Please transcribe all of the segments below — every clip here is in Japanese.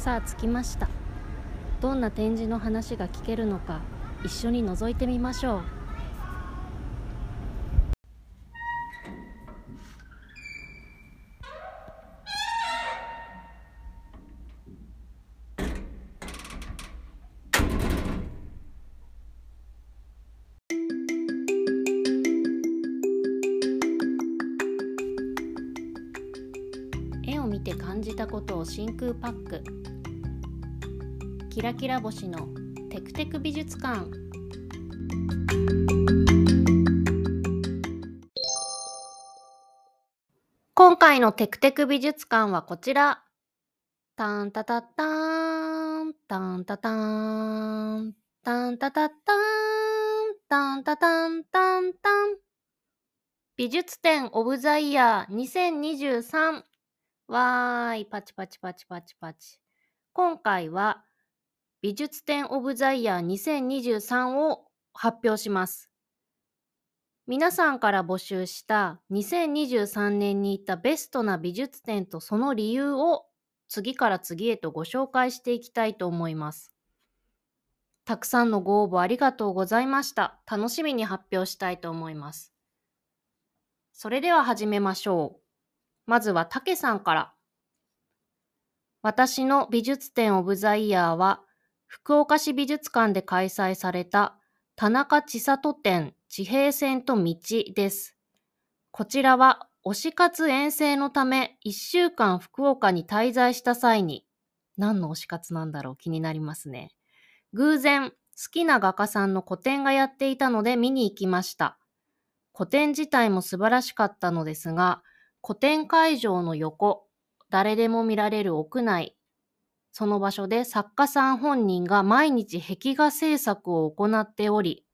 さあ着きました。どんな展示の話が聞けるのか一緒に覗いてみましょう。絵を見て感じたことを真空パック。キラキラ星のテクテク美術館。今回のテクテク美術館はこちら。タンタタッターン。タンタタン。タンタタッターン。タンタタンタンタン。美術展オブザイヤー2023わーい、パチパチパチパチパチ。今回は美術展オブザイヤー2023を発表します。皆さんから募集した2023年に行ったベストな美術展とその理由を次から次へとご紹介していきたいと思います。たくさんのご応募ありがとうございました。楽しみに発表したいと思います。それでは始めましょう。まずはたけさんから。私の美術展オブザイヤーは、福岡市美術館で開催された田中千里展地平線と道です。こちらは推し活遠征のため1週間福岡に滞在した際に、何の推し活なんだろう？気になりますね。偶然、好きな画家さんの個展がやっていたので見に行きました。個展自体も素晴らしかったのですが、個展会場の横、誰でも見られる屋内、その場所で作家さん本人が毎日壁画制作を行っており、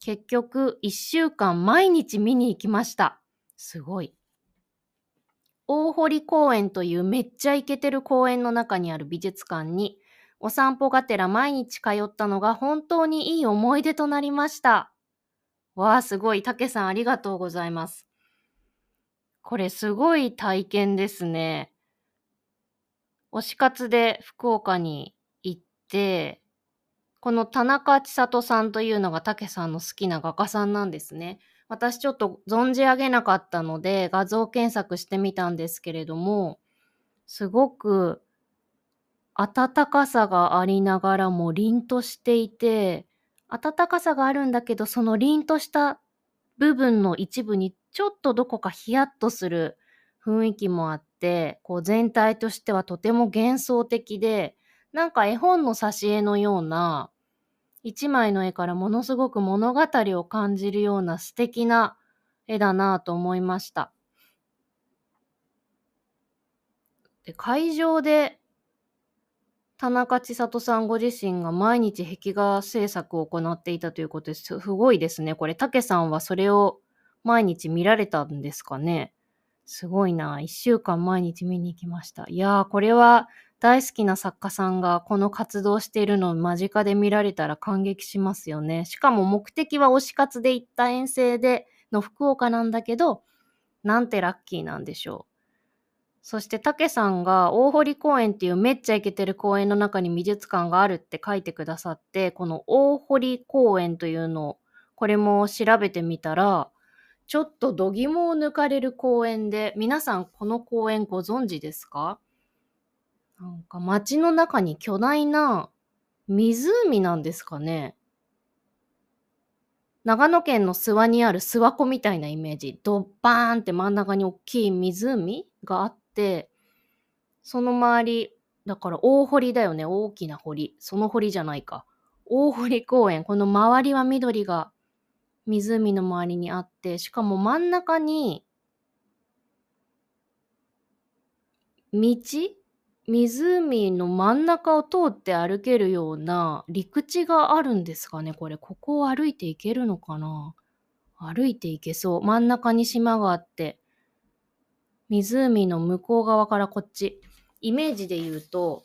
結局1週間毎日見に行きました。すごい。大堀公園というめっちゃイケてる公園の中にある美術館に、お散歩がてら毎日通ったのが本当にいい思い出となりました。わあ、すごい。たけさんありがとうございます。これすごい体験ですね。推し活で福岡に行って、この田中千里さんというのがたけさんの好きな画家さんなんですね。私ちょっと存じ上げなかったので画像検索してみたんですけれども、すごく温かさがありながらも凛としていて、温かさがあるんだけど、その凛とした部分の一部にちょっとどこかヒヤッとする雰囲気もあって、こう全体としてはとても幻想的で、なんか絵本の挿絵のような、一枚の絵からものすごく物語を感じるような素敵な絵だなぁと思いました。で会場で田中千里さんご自身が毎日壁画制作を行っていたということです。すごいですね。これ、竹さんはそれを毎日見られたんですかね。すごいな。一週間毎日見に行きました。いやー、これは大好きな作家さんがこの活動しているのを間近で見られたら感激しますよね。しかも目的は推し活で行った遠征での福岡なんだけど、なんてラッキーなんでしょう。そして、たけさんが大堀公園っていうめっちゃイケてる公園の中に美術館があるって書いてくださって、この大堀公園というのを、これも調べてみたら、ちょっと度肝を抜かれる公園で、皆さんこの公園ご存知ですか？なんか街の中に巨大な湖なんですかね？長野県の諏訪にある諏訪湖みたいなイメージ。ドッバーンって真ん中に大きい湖があって、その周り、だから大堀だよね。大きな堀。その堀じゃないか。大堀公園。この周りは緑が湖の周りにあって、しかも真ん中に、道湖の真ん中を通って歩けるような陸地があるんですかねこれ。ここを歩いていけるのかな歩いていけそう。真ん中に島があって、湖の向こう側からこっち。イメージで言うと、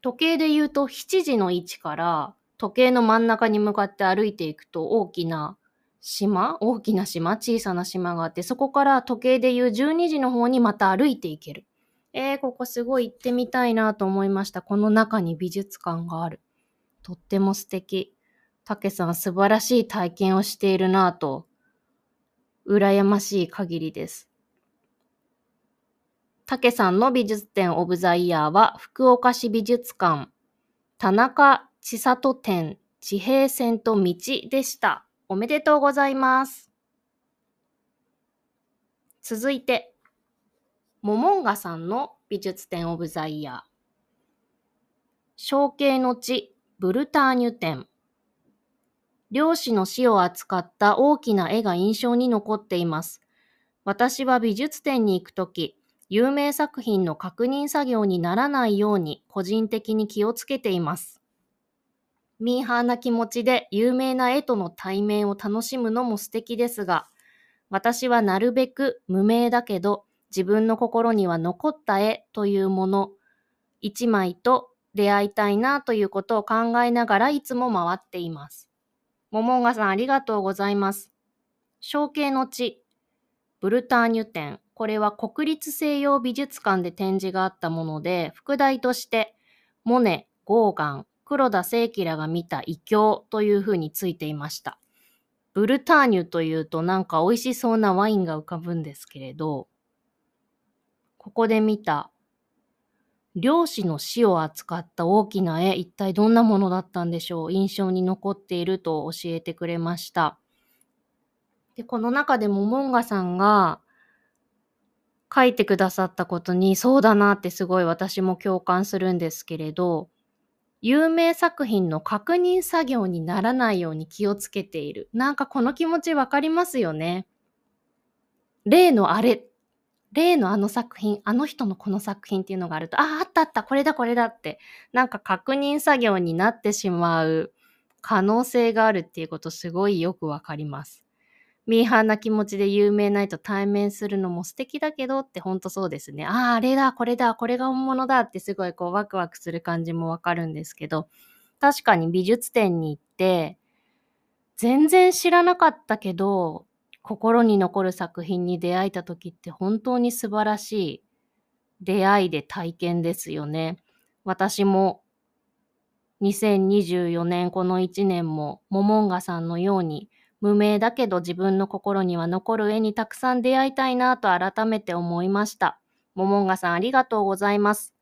時計で言うと7時の位置から時計の真ん中に向かって歩いていくと大きな島大きな島小さな島があって、そこから時計で言う12時の方にまた歩いていける。えー、ここすごい行ってみたいなと思いました。この中に美術館がある。とっても素敵。たけさん素晴らしい体験をしているなと、羨ましい限りです。たけさんの美術展オブザイヤーは福岡市美術館、田中千里展、地平線と道でした。おめでとうございます。続いて、モモンガさんの美術展オブザイヤー。象形の地、ブルターニュ展。漁師の死を扱った大きな絵が印象に残っています。私は美術展に行くとき、有名作品の確認作業にならないように個人的に気をつけています。ミーハーな気持ちで有名な絵との対面を楽しむのも素敵ですが、私はなるべく無名だけど自分の心には残った絵というもの、一枚と出会いたいなということを考えながらいつも回っています。モモンガさんありがとうございます。象形の地、ブルターニュ展。これは国立西洋美術館で展示があったもので、副題として、モネ、ゴーガン、黒田清輝らが見た異教というふうについていました。ブルターニュというとなんか美味しそうなワインが浮かぶんですけれど、ここで見た漁師の死を扱った大きな絵、一体どんなものだったんでしょう？印象に残っていると教えてくれました。で、この中でもモンガさんが書いてくださったことにそうだなってすごい私も共感するんですけれど、有名作品の確認作業にならないように気をつけている。なんかこの気持ちわかりますよね。例のあれ、例のあの作品、あの人のこの作品っていうのがあると、ああ、あったあった、これだこれだって、なんか確認作業になってしまう可能性があるっていうことすごいよくわかります。ミーハーな気持ちで有名な人対面するのも素敵だけどってほんとそうですね。ああ、あれだ、これだ、これが本物だってすごいこうワクワクする感じもわかるんですけど、確かに美術展に行って、全然知らなかったけど、心に残る作品に出会えた時って本当に素晴らしい出会いで体験ですよね。私も2024年この1年もモモンガさんのように無名だけど自分の心には残る絵にたくさん出会いたいなと改めて思いました。モモンガさんありがとうございます。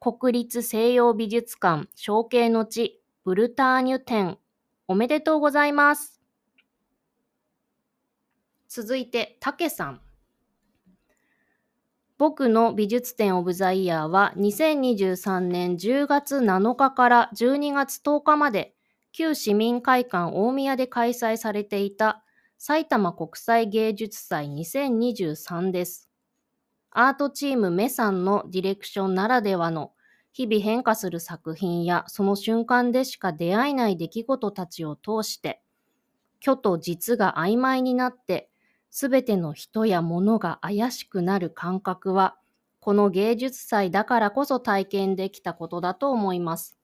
国立西洋美術館象形の地ブルターニュ展おめでとうございます。続いて、たけさん。僕の美術展オブザイヤーは2023年10月7日から12月10日まで旧市民会館大宮で開催されていた埼玉国際芸術祭2023です。アートチームメさんのディレクションならではの日々変化する作品やその瞬間でしか出会えない出来事たちを通して虚と実が曖昧になってすべての人や物が怪しくなる感覚はこの芸術祭だからこそ体験できたことだと思います。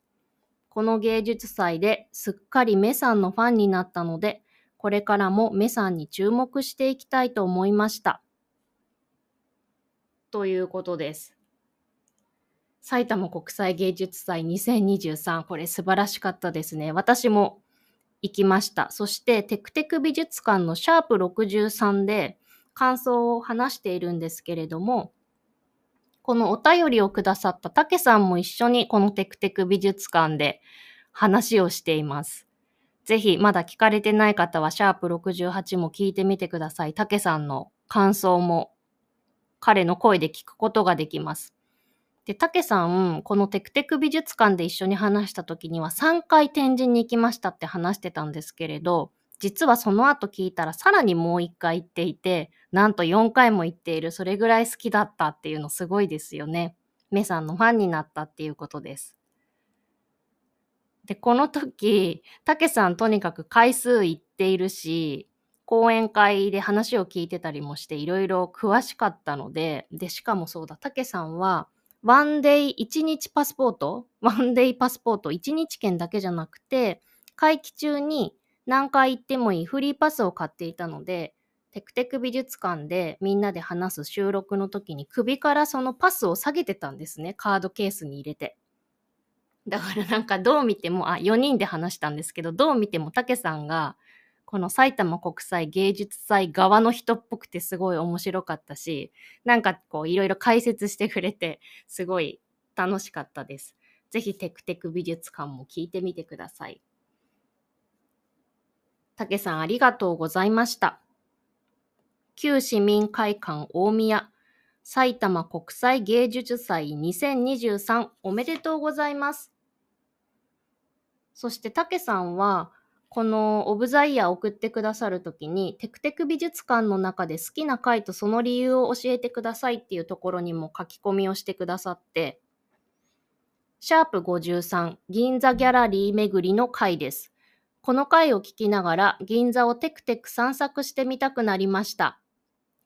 この芸術祭ですっかりメさんのファンになったので、これからもメさんに注目していきたいと思いました。ということです。埼玉国際芸術祭2023、これ素晴らしかったですね。私も行きました。そしてテクテク美術館のシャープ63で感想を話しているんですけれども、このお便りをくださったたけさんも一緒にこのテクテク美術館で話をしています。ぜひまだ聞かれてない方はシャープ68も聞いてみてください。たけさんの感想も彼の声で聞くことができます。で、たけさん、このテクテク美術館で一緒に話した時には3回展示に行きましたって話してたんですけれど、実はその後聞いたらさらにもう一回行っていて、なんと4回も行っている、それぐらい好きだったっていうのすごいですよね。メさんのファンになったっていうことです。で、この時、たけさんとにかく回数行っているし、講演会で話を聞いてたりもしていろいろ詳しかったので、で、しかもそうだ、たけさんは、ワンデイ1日パスポートワンデイパスポート1日券だけじゃなくて、会期中に何回行ってもいいフリーパスを買っていたので、テクテク美術館でみんなで話す収録の時に首からそのパスを下げてたんですね。カードケースに入れて。だからなんかどう見ても、あ、4人で話したんですけど、どう見てもたけさんが、この埼玉国際芸術祭側の人っぽくてすごい面白かったし、なんかこういろいろ解説してくれて、すごい楽しかったです。ぜひテクテク美術館も聞いてみてください。たけさんありがとうございました。旧市民会館大宮埼玉国際芸術祭2023おめでとうございます。そして、たけさんは、このオブザイヤー送ってくださるときに、テクテク美術館の中で好きな回とその理由を教えてくださいっていうところにも書き込みをしてくださって、シャープ53銀座ギャラリー巡りの回です。この回を聞きながら銀座をテクテク散策してみたくなりました。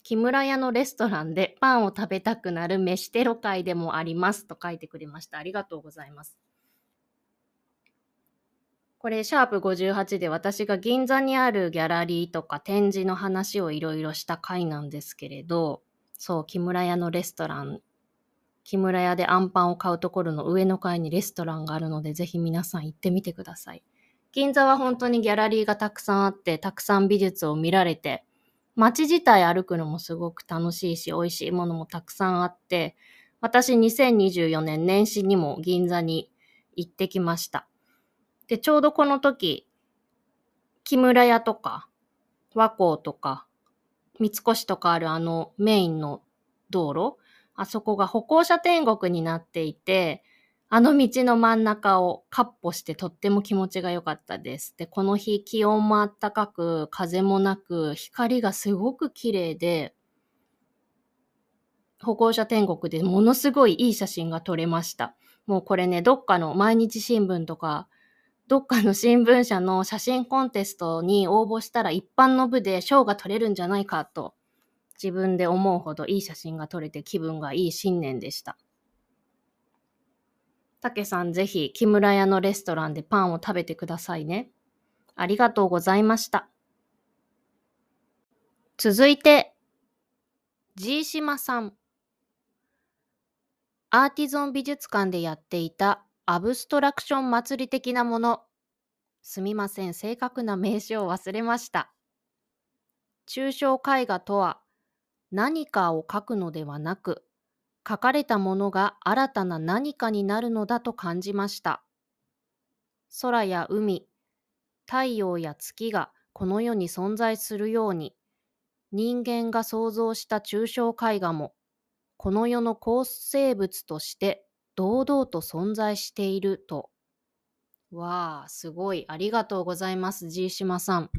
木村屋のレストランでパンを食べたくなる飯テロ会でもありますと書いてくれました。ありがとうございます。これ、シャープ58で私が銀座にあるギャラリーとか展示の話をいろいろした回なんですけれど、そう、木村屋のレストラン、木村屋でアンパンを買うところの上の階にレストランがあるので、ぜひ皆さん行ってみてください。銀座は本当にギャラリーがたくさんあって、たくさん美術を見られて、街自体歩くのもすごく楽しいし、美味しいものもたくさんあって、私2024年年始にも銀座に行ってきました。で、ちょうどこの時、木村屋とか、和光とか、三越とかあるあのメインの道路、あそこが歩行者天国になっていて、あの道の真ん中をカッ歩してとっても気持ちが良かったです。で、この日気温も暖かく、風もなく、光がすごく綺麗で、歩行者天国でものすごいいい写真が撮れました。もうこれね、どっかの毎日新聞とか、どっかの新聞社の写真コンテストに応募したら一般の部で賞が取れるんじゃないかと自分で思うほどいい写真が撮れて気分がいい新年でした。たけさんぜひ木村屋のレストランでパンを食べてくださいね。ありがとうございました。続いて、ジーシマさん。アーティゾン美術館でやっていたアブストラクション祭り的なもの。すみません、正確な名称を忘れました。抽象絵画とは、何かを描くのではなく、書かれたものが新たな何かになるのだと感じました。空や海、太陽や月がこの世に存在するように、人間が創造した抽象絵画も、この世の構成物として堂々と存在していると。わあ、すごい。ありがとうございます、ジーシマさん。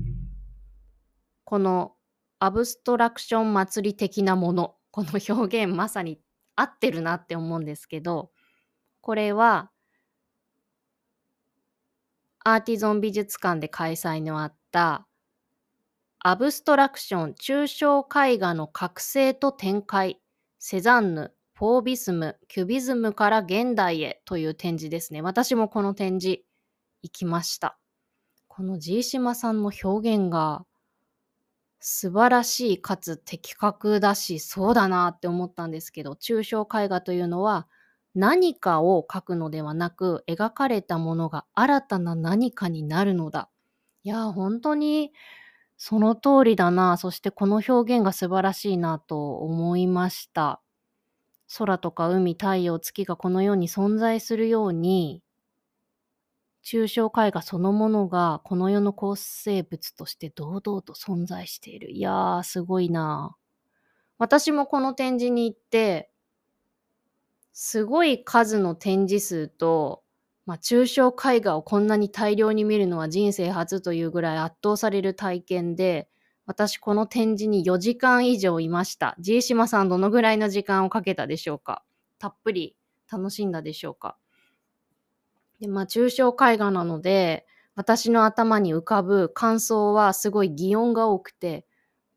このアブストラクション祭り的なもの、この表現まさに合ってるなって思うんですけど、これは、アーティゾン美術館で開催のあった、アブストラクション抽象絵画の覚醒と展開、セザンヌ、フォービスム、キュビズムから現代へという展示ですね。私もこの展示行きました。このジーシマさんの表現が素晴らしいかつ的確だし、そうだなって思ったんですけど、抽象絵画というのは何かを描くのではなく、描かれたものが新たな何かになるのだ。いや、本当にその通りだな。そしてこの表現が素晴らしいなと思いました。空とか海、太陽、月がこの世に存在するように、抽象絵画そのものがこの世の構成物として堂々と存在している。いやー、すごいな私もこの展示に行って、すごい数の展示数と、まあ、抽象絵画をこんなに大量に見るのは人生初というぐらい圧倒される体験で、私この展示に4時間以上いました。ジーシマさんどのぐらいの時間をかけたでしょうか？たっぷり楽しんだでしょうか？で、まあ、抽象絵画なので、私の頭に浮かぶ感想はすごい擬音が多くて、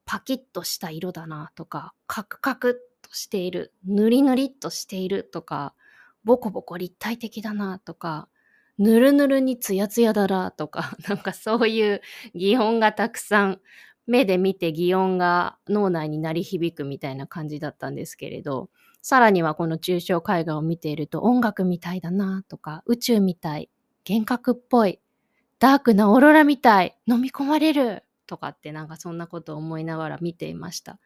パキッとした色だなとか、カクカクっとしている、ぬりぬりっとしているとか、ボコボコ立体的だなとか、ぬるぬるにツヤツヤだなとか、なんかそういう擬音がたくさん、目で見て擬音が脳内に鳴り響くみたいな感じだったんですけれど、さらにはこの抽象絵画を見ていると音楽みたいだなとか、宇宙みたい、幻覚っぽい、ダークなオーロラみたい、飲み込まれるとかってなんかそんなことを思いながら見ていました。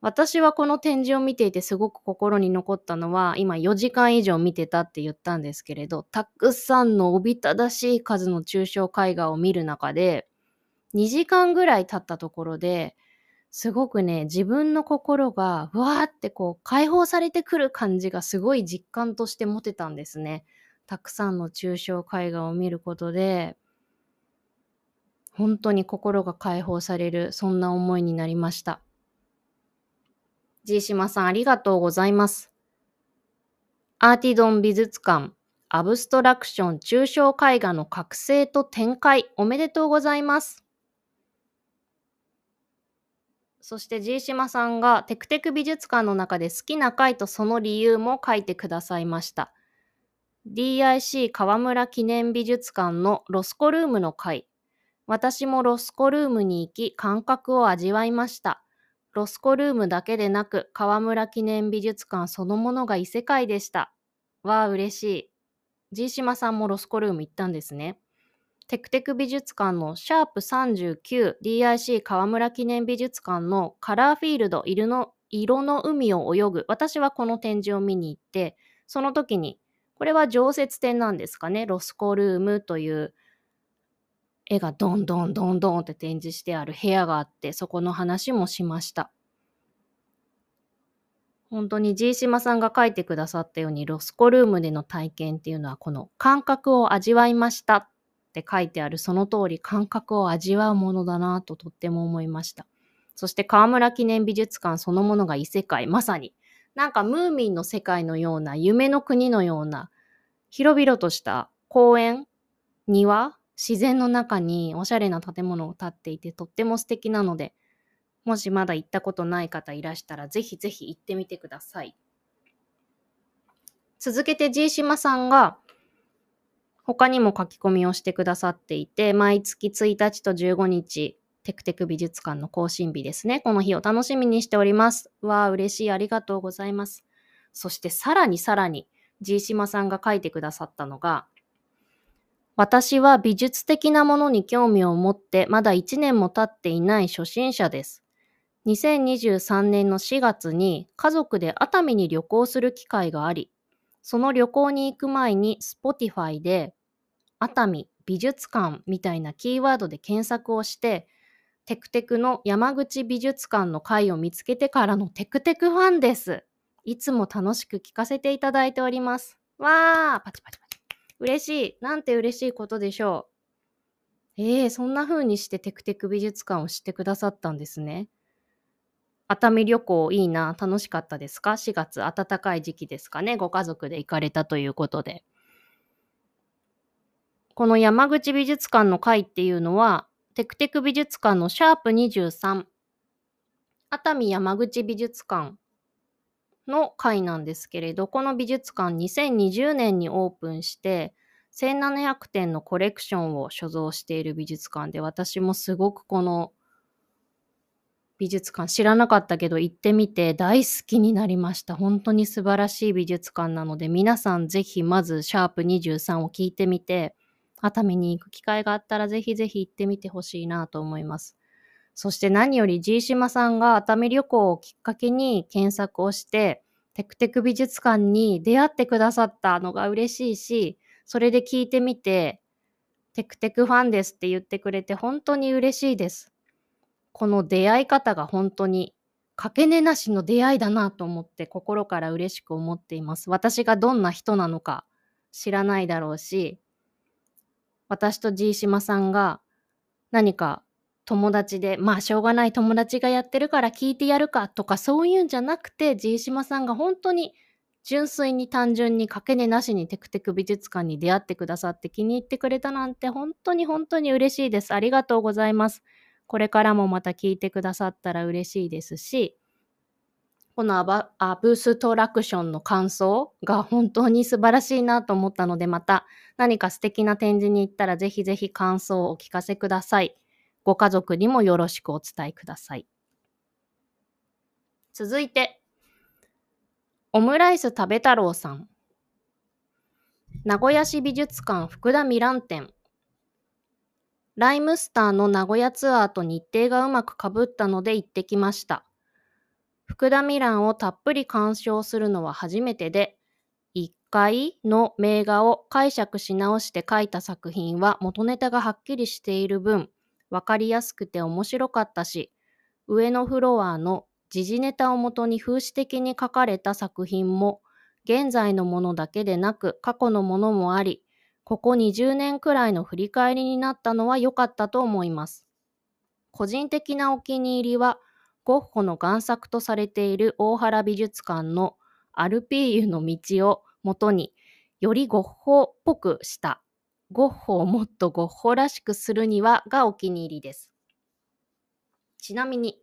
私はこの展示を見ていてすごく心に残ったのは、今4時間以上見てたって言ったんですけれど、たくさんのおびただしい数の抽象絵画を見る中で、2時間ぐらい経ったところで、すごくね、自分の心が、わーってこう、解放されてくる感じがすごい実感として持てたんですね。たくさんの抽象絵画を見ることで、本当に心が解放される、そんな思いになりました。ジーシマさんありがとうございます。アーティドン美術館、アブストラクション抽象絵画の覚醒と展開、おめでとうございます。そしてジーシマさんがテクテク美術館の中で好きな回とその理由も書いてくださいました。DIC 河村記念美術館のロスコルームの回。私もロスコルームに行き感覚を味わいました。ロスコルームだけでなく、河村記念美術館そのものが異世界でした。わあ、嬉しい。ジーシマさんもロスコルーム行ったんですね。テクテク美術館のシャープ 39DIC 河村記念美術館のカラーフィールド色の色の海を泳ぐ。私はこの展示を見に行って、その時に、これは常設展なんですかね。ロスコルームという絵がどんどんどんどんって展示してある部屋があって、そこの話もしました。本当にジーシマさんが書いてくださったように、ロスコルームでの体験っていうのは、この感覚を味わいましたって書いてあるその通り、感覚を味わうものだなととっても思いました。そして河村記念美術館そのものが異世界、まさに、なんかムーミンの世界のような、夢の国のような、広々とした公園、庭、自然の中におしゃれな建物を建っていてとっても素敵なので、もしまだ行ったことない方いらしたら、ぜひぜひ行ってみてください。続けてジーシマさんが、他にも書き込みをしてくださっていて、毎月1日と15日、テクテク美術館の更新日ですね。この日を楽しみにしております。わあ、嬉しい。ありがとうございます。そしてさらにさらに、ジーシマさんが書いてくださったのが、私は美術的なものに興味を持ってまだ1年も経っていない初心者です。2023年の4月に家族で熱海に旅行する機会があり、その旅行に行く前に Spotify で熱海美術館みたいなキーワードで検索をして、テクテクの山口美術館の回を見つけてからのテクテクファンです。いつも楽しく聞かせていただいております。わーパチパチパチ。嬉しい。なんて嬉しいことでしょう。ええー、そんな風にしてテクテク美術館を知ってくださったんですね。熱海旅行いいな、楽しかったですか ?4 月、暖かい時期ですかね？ご家族で行かれたということで。この山口美術館の会っていうのは、テクテク美術館のシャープ23、熱海山口美術館の回なんですけれど、この美術館2020年にオープンして、1700点のコレクションを所蔵している美術館で、私もすごくこの美術館知らなかったけど行ってみて大好きになりました。本当に素晴らしい美術館なので、皆さんぜひまずシャープ23を聞いてみて、熱海に行く機会があったらぜひぜひ行ってみてほしいなと思います。そして何より G 島さんが熱海旅行をきっかけに検索をして、テクテク美術館に出会ってくださったのが嬉しいし、それで聞いてみて、テクテクファンですって言ってくれて本当に嬉しいです。この出会い方が本当にかけねなしの出会いだなと思って心から嬉しく思っています。私がどんな人なのか知らないだろうし、私と G 島さんが何か友達で、まあしょうがない友達がやってるから聞いてやるかとかそういうんじゃなくて、ジーシマさんが本当に純粋に単純に掛け値なしにテクテク美術館に出会ってくださって気に入ってくれたなんて本当に本当に嬉しいです。ありがとうございます。これからもまた聞いてくださったら嬉しいですし、このアバアブストラクションの感想が本当に素晴らしいなと思ったので、また何か素敵な展示に行ったらぜひぜひ感想をお聞かせください。ご家族にもよろしくお伝えください。続いて、オムライス食べ太郎さん。名古屋市美術館福田ミラン展。ライムスターの名古屋ツアーと日程がうまくかぶったので行ってきました。福田ミランをたっぷり鑑賞するのは初めてで、一回の名画を解釈し直して書いた作品は元ネタがはっきりしている分、わかりやすくて面白かったし、上のフロアの時事ネタをもとに風刺的に書かれた作品も、現在のものだけでなく過去のものもあり、ここ20年くらいの振り返りになったのは良かったと思います。個人的なお気に入りは、ゴッホの贋作とされている大原美術館のアルピーユの道をもとによりゴッホっぽくしたゴッホをもっとゴッホらしくするにはがお気に入りです。ちなみに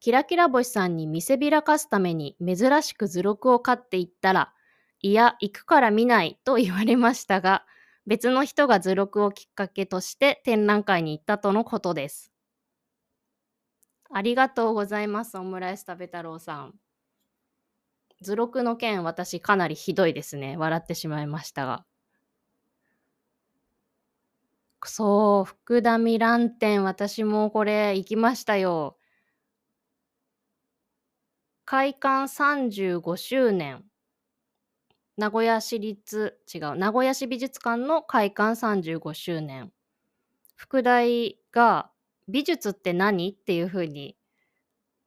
キラキラ星さんに見せびらかすために珍しく図録を買っていったら、いや、行くから見ないと言われましたが、別の人が図録をきっかけとして展覧会に行ったとのことです。ありがとうございます、オムライス食べ太郎さん。図録の件、私かなりひどいですね。笑ってしまいましたが。そう、福田ミラン展、私もこれ行きましたよ。開館35周年。名古屋市立、違う、名古屋市美術館の開館35周年。副題が美術って何っていうふうに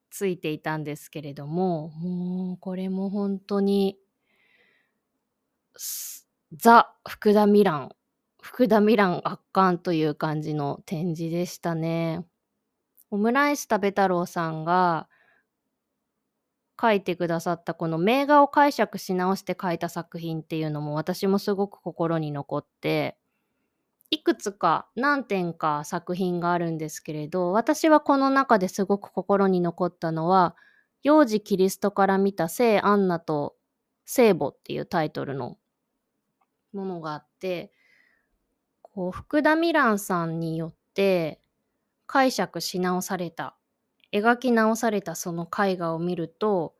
ついていたんですけれども、もうこれも本当にザ・福田ミラン、福田ミラン圧巻という感じの展示でしたね。オムライス食べ太郎さんが書いてくださったこの名画を解釈し直して書いた作品っていうのも私もすごく心に残っていくつか何点か作品があるんですけれど私はこの中ですごく心に残ったのは「幼児キリストから見た聖アンナと聖母」っていうタイトルのものがあってこう福田ミランさんによって解釈し直された描き直されたその絵画を見ると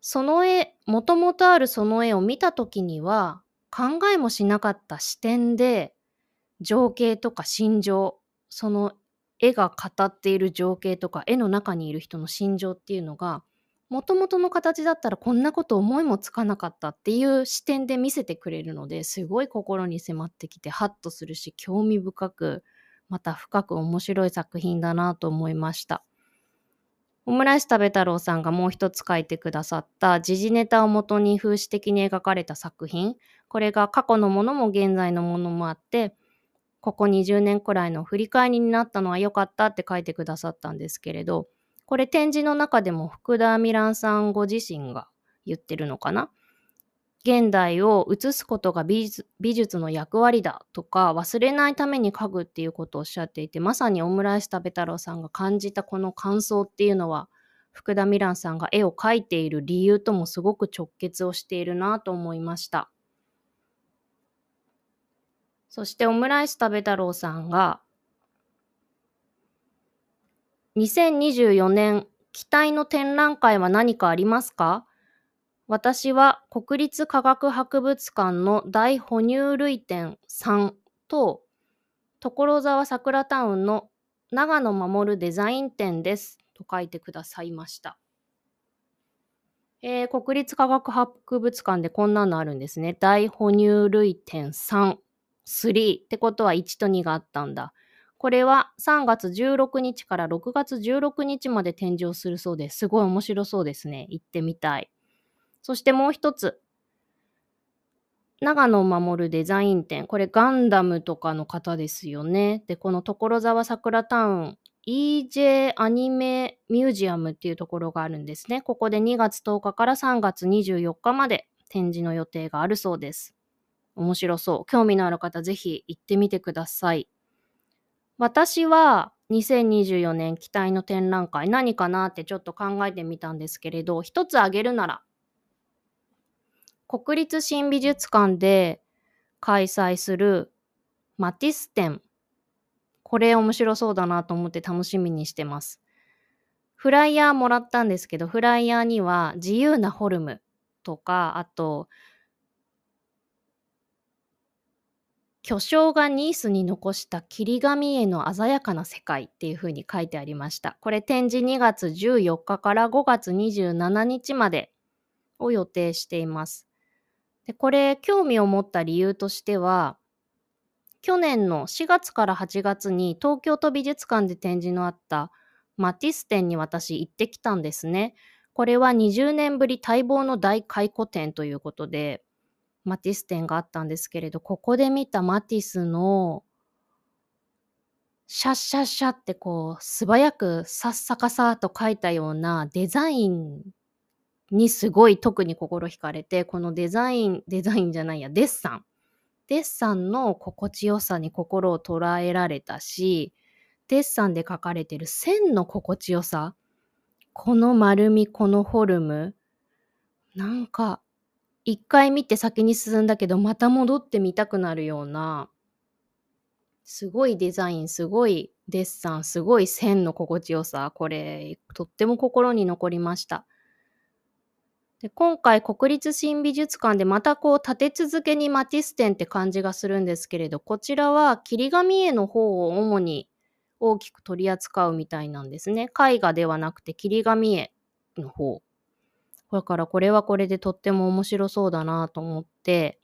その絵もともとあるその絵を見た時には考えもしなかった視点で情景とか心情その絵が語っている情景とか絵の中にいる人の心情っていうのがもともとの形だったらこんなこと思いもつかなかったっていう視点で見せてくれるのですごい心に迫ってきてハッとするし興味深くまた深く面白い作品だなと思いました。オムライス食べ太郎さんがもう一つ書いてくださった時事ネタをもとに風刺的に描かれた作品。これが過去のものも現在のものもあって、ここ20年くらいの振り返りになったのは良かったって書いてくださったんですけれど、これ展示の中でも福田ミランさんご自身が言ってるのかな？現代を映すことが美術の役割だとか忘れないために家具っていうことをおっしゃっていてまさにオムライス食べ太郎さんが感じたこの感想っていうのは福田ミランさんが絵を描いている理由ともすごく直結をしているなと思いました。そしてオムライス食べ太郎さんが2024年期待の展覧会は何かありますか？私は国立科学博物館の大哺乳類展3と所沢桜タウンの長野守デザイン展ですと書いてくださいました。えー、国立科学博物館でこんなのあるんですね。大哺乳類展3、3ってことは1と2があったんだ。これは3月16日から6月16日まで展示をするそうです。すごい面白そうですね。行ってみたい。そしてもう一つ。長野守デザイン展。これガンダムとかの方ですよね。で、この所沢桜タウン EJ アニメミュージアムっていうところがあるんですね。ここで2月10日から3月24日まで展示の予定があるそうです。面白そう。興味のある方ぜひ行ってみてください。私は2024年期待の展覧会何かなってちょっと考えてみたんですけれど、一つ挙げるなら、国立新美術館で開催するマティス展これ面白そうだなと思って楽しみにしてます。フライヤーもらったんですけど、フライヤーには自由なフォルムとか、あと、巨匠がニースに残した霧紙絵の鮮やかな世界っていう風に書いてありました。これ展示2月14日から5月27日までを予定しています。でこれ興味を持った理由としては去年の4月から8月に東京都美術館で展示のあったマティス展に私行ってきたんですね。これは20年ぶり待望の大回顧展ということで、マティス展があったんですけれど、ここで見たマティスのシャッシャッシャってこう素早くさっさかさと書いたようなデザインにすごい特に心惹かれて、このデザイン、デザインじゃないや、デッサン。デッサンの心地よさに心を捉えられたし、デッサンで描かれてる線の心地よさ、この丸み、このフォルム、なんか、一回見て先に進んだけど、また戻ってみたくなるような、すごいデザイン、すごいデッサン、すごい線の心地よさ、これ、とっても心に残りました。で今回国立新美術館でまたこう立て続けにマティス展って感じがするんですけれどこちらは霧紙絵の方を主に大きく取り扱うみたいなんですね。絵画ではなくて霧紙絵の方。だからこれはこれでとっても面白そうだなと思って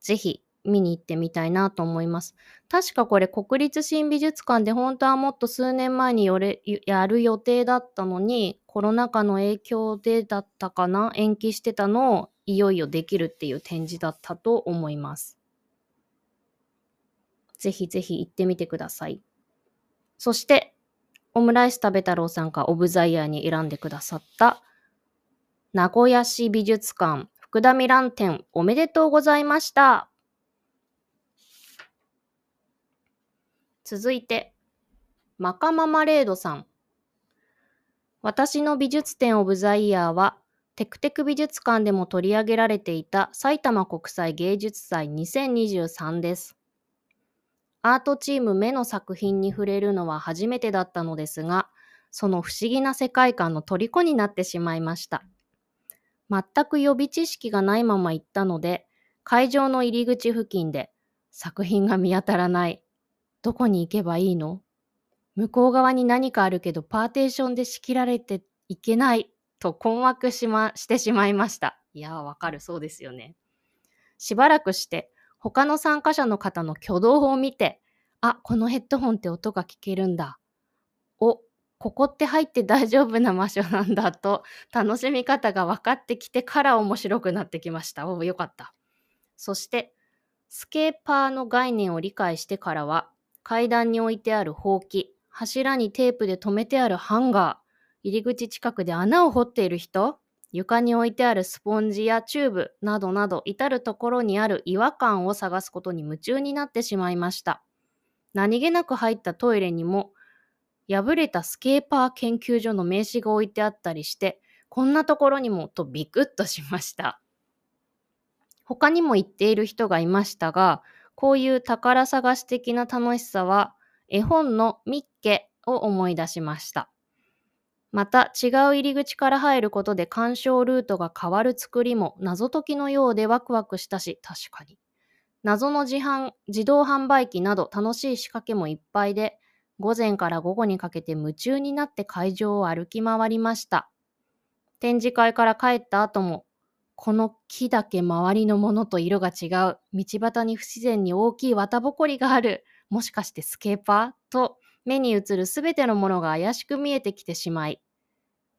ぜひ見に行ってみたいなと思います。確かこれ国立新美術館で本当はもっと数年前にやる予定だったのにコロナ禍の影響でだったかな延期してたのをいよいよできるっていう展示だったと思います。ぜひぜひ行ってみてください。そしてオムライス食べ太郎さんがオブザイヤーに選んでくださった名古屋市美術館福田ミラン展おめでとうございました。続いて、マカママレードさん。私の美術展オブザイヤーは、テクテク美術館でも取り上げられていた埼玉国際芸術祭2023です。アートチーム目の作品に触れるのは初めてだったのですが、その不思議な世界観の虜になってしまいました。全く予備知識がないまま行ったので、会場の入り口付近で作品が見当たらない、どこに行けばいいの？向こう側に何かあるけどパーテーションで仕切られていけないと困惑し,、ま、してしまいました。いやーわかるそうですよね。しばらくして他の参加者の方の挙動を見てあこのヘッドホンって音が聞けるんだ。おここって入って大丈夫な場所なんだと楽しみ方が分かってきてから面白くなってきました。およかった。そしてスケーパーの概念を理解してからは階段に置いてあるほうき、柱にテープで留めてあるハンガー、入り口近くで穴を掘っている人、床に置いてあるスポンジやチューブなどなど至るところにある違和感を探すことに夢中になってしまいました。何気なく入ったトイレにも破れたスケーパー研究所の名刺が置いてあったりしてこんなところにもとビクッとしました。他にも言っている人がいましたがこういう宝探し的な楽しさは絵本のミッケを思い出しました。また違う入り口から入ることで鑑賞ルートが変わる作りも謎解きのようでワクワクしたし確かに。謎の自販自動販売機など楽しい仕掛けもいっぱいで午前から午後にかけて夢中になって会場を歩き回りました。展示会から帰った後もこの木だけ周りのものと色が違う。道端に不自然に大きい綿ぼこりがある。もしかしてスケーパーと目に映るすべてのものが怪しく見えてきてしまい、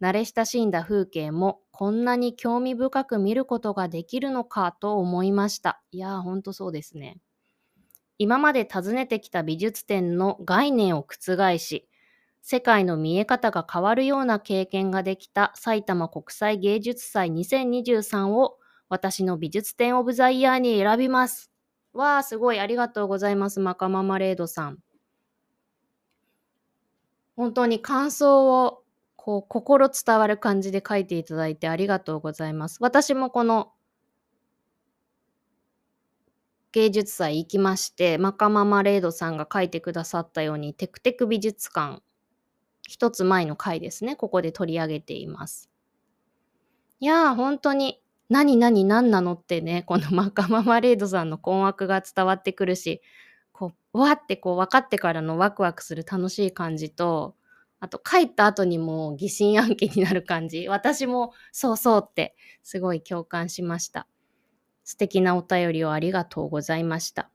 慣れ親しんだ風景もこんなに興味深く見ることができるのかと思いました。いやー、ほんとそうですね。今まで訪ねてきた美術展の概念を覆し、世界の見え方が変わるような経験ができた埼玉国際芸術祭2023を私の美術展オブザイヤーに選びます。わあ、すごいありがとうございます、マカママレードさん。本当に感想をこう心伝わる感じで書いていただいてありがとうございます。私もこの芸術祭行きまして、マカママレードさんが書いてくださったように、テクテク美術館、一つ前の回ですね、ここで取り上げています。いやー、本当に、何何何なのってね、このマカママレードさんの困惑が伝わってくるし、こう、わってこう分かってからのワクワクする楽しい感じと、あと帰った後にも疑心暗鬼になる感じ。私もそうそうってすごい共感しました。素敵なお便りをありがとうございました。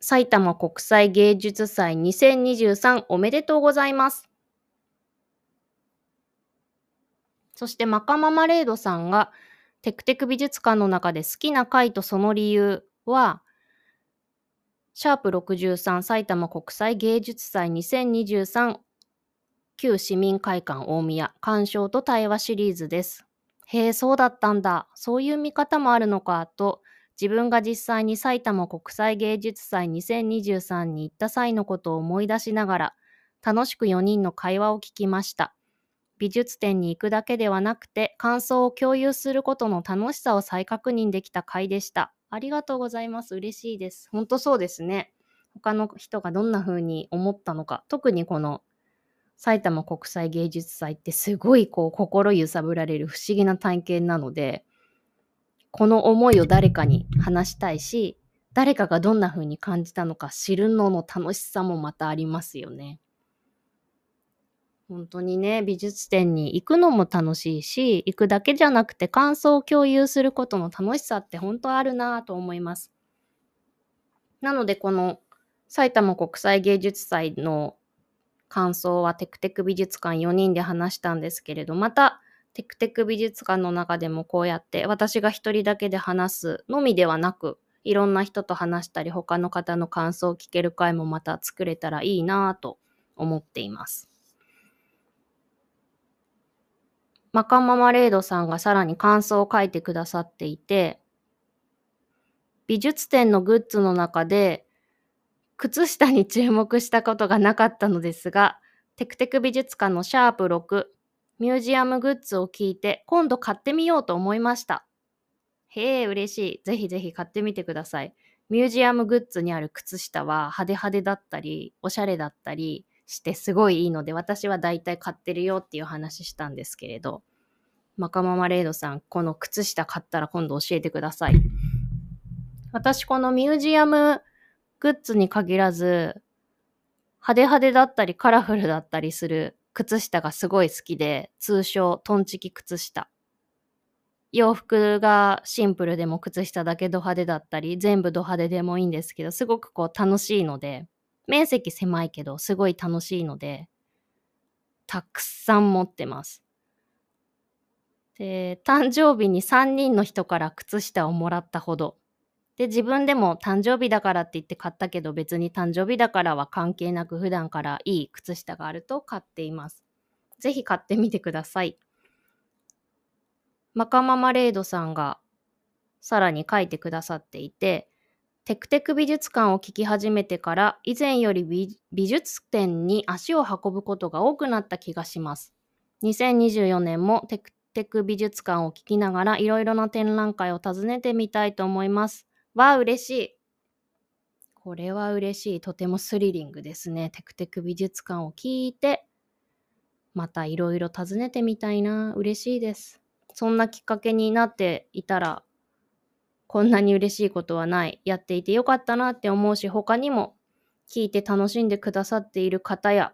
埼玉国際芸術祭2023おめでとうございます。そしてマカママレードさんがテクテク美術館の中で好きな回とその理由は、シャープ63埼玉国際芸術祭2023旧市民会館大宮鑑賞と対話シリーズです。へえ、そうだったんだ。そういう見方もあるのか、と、自分が実際に埼玉国際芸術祭2023に行った際のことを思い出しながら、楽しく4人の会話を聞きました。美術展に行くだけではなくて、感想を共有することの楽しさを再確認できた回でした。ありがとうございます。嬉しいです。本当そうですね。他の人がどんな風に思ったのか、特にこの埼玉国際芸術祭ってすごいこう心揺さぶられる不思議な体験なので、この思いを誰かに話したいし、誰かがどんな風に感じたのか知るのの楽しさもまたありますよね。本当にね、美術展に行くのも楽しいし、行くだけじゃなくて感想を共有することの楽しさって本当あるなぁと思います。なのでこの埼玉国際芸術祭の感想はテクテク美術館4人で話したんですけれど、またテクテク美術館の中でもこうやって私が一人だけで話すのみではなく、いろんな人と話したり他の方の感想を聞ける回もまた作れたらいいなと思っています。マカママレードさんがさらに感想を書いてくださっていて、美術展のグッズの中で靴下に注目したことがなかったのですが、テクテク美術館のシャープ6、ミュージアムグッズを聞いて、今度買ってみようと思いました。へえ、嬉しい。ぜひぜひ買ってみてください。ミュージアムグッズにある靴下は派手派手だったり、おしゃれだったりしてすごいいいので、私は大体買ってるよっていう話したんですけれど、マカママレードさん、この靴下買ったら今度教えてください。私このミュージアムグッズに限らず、派手派手だったりカラフルだったりする靴下がすごい好きで、通称トンチキ靴下。洋服がシンプルでも靴下だけド派手だったり、全部ド派手でもいいんですけど、すごくこう楽しいので、面積狭いけどすごい楽しいので、たくさん持ってます。で、誕生日に3人の人から靴下をもらったほどで、自分でも誕生日だからって言って買ったけど、別に誕生日だからは関係なく普段からいい靴下があると買っています。ぜひ買ってみてください。マカママレードさんがさらに書いてくださっていて、テクテク美術館を聞き始めてから以前より美美術展に足を運ぶことが多くなった気がします。2024年もテクテク美術館を聞きながらいろいろな展覧会を訪ねてみたいと思います。わあ、嬉しい。これは嬉しい。とてもスリリングですね。テクテク美術館を聞いて、またいろいろ訪ねてみたいな。嬉しいです。そんなきっかけになっていたら、こんなに嬉しいことはない。やっていてよかったなって思うし、他にも聞いて楽しんでくださっている方や、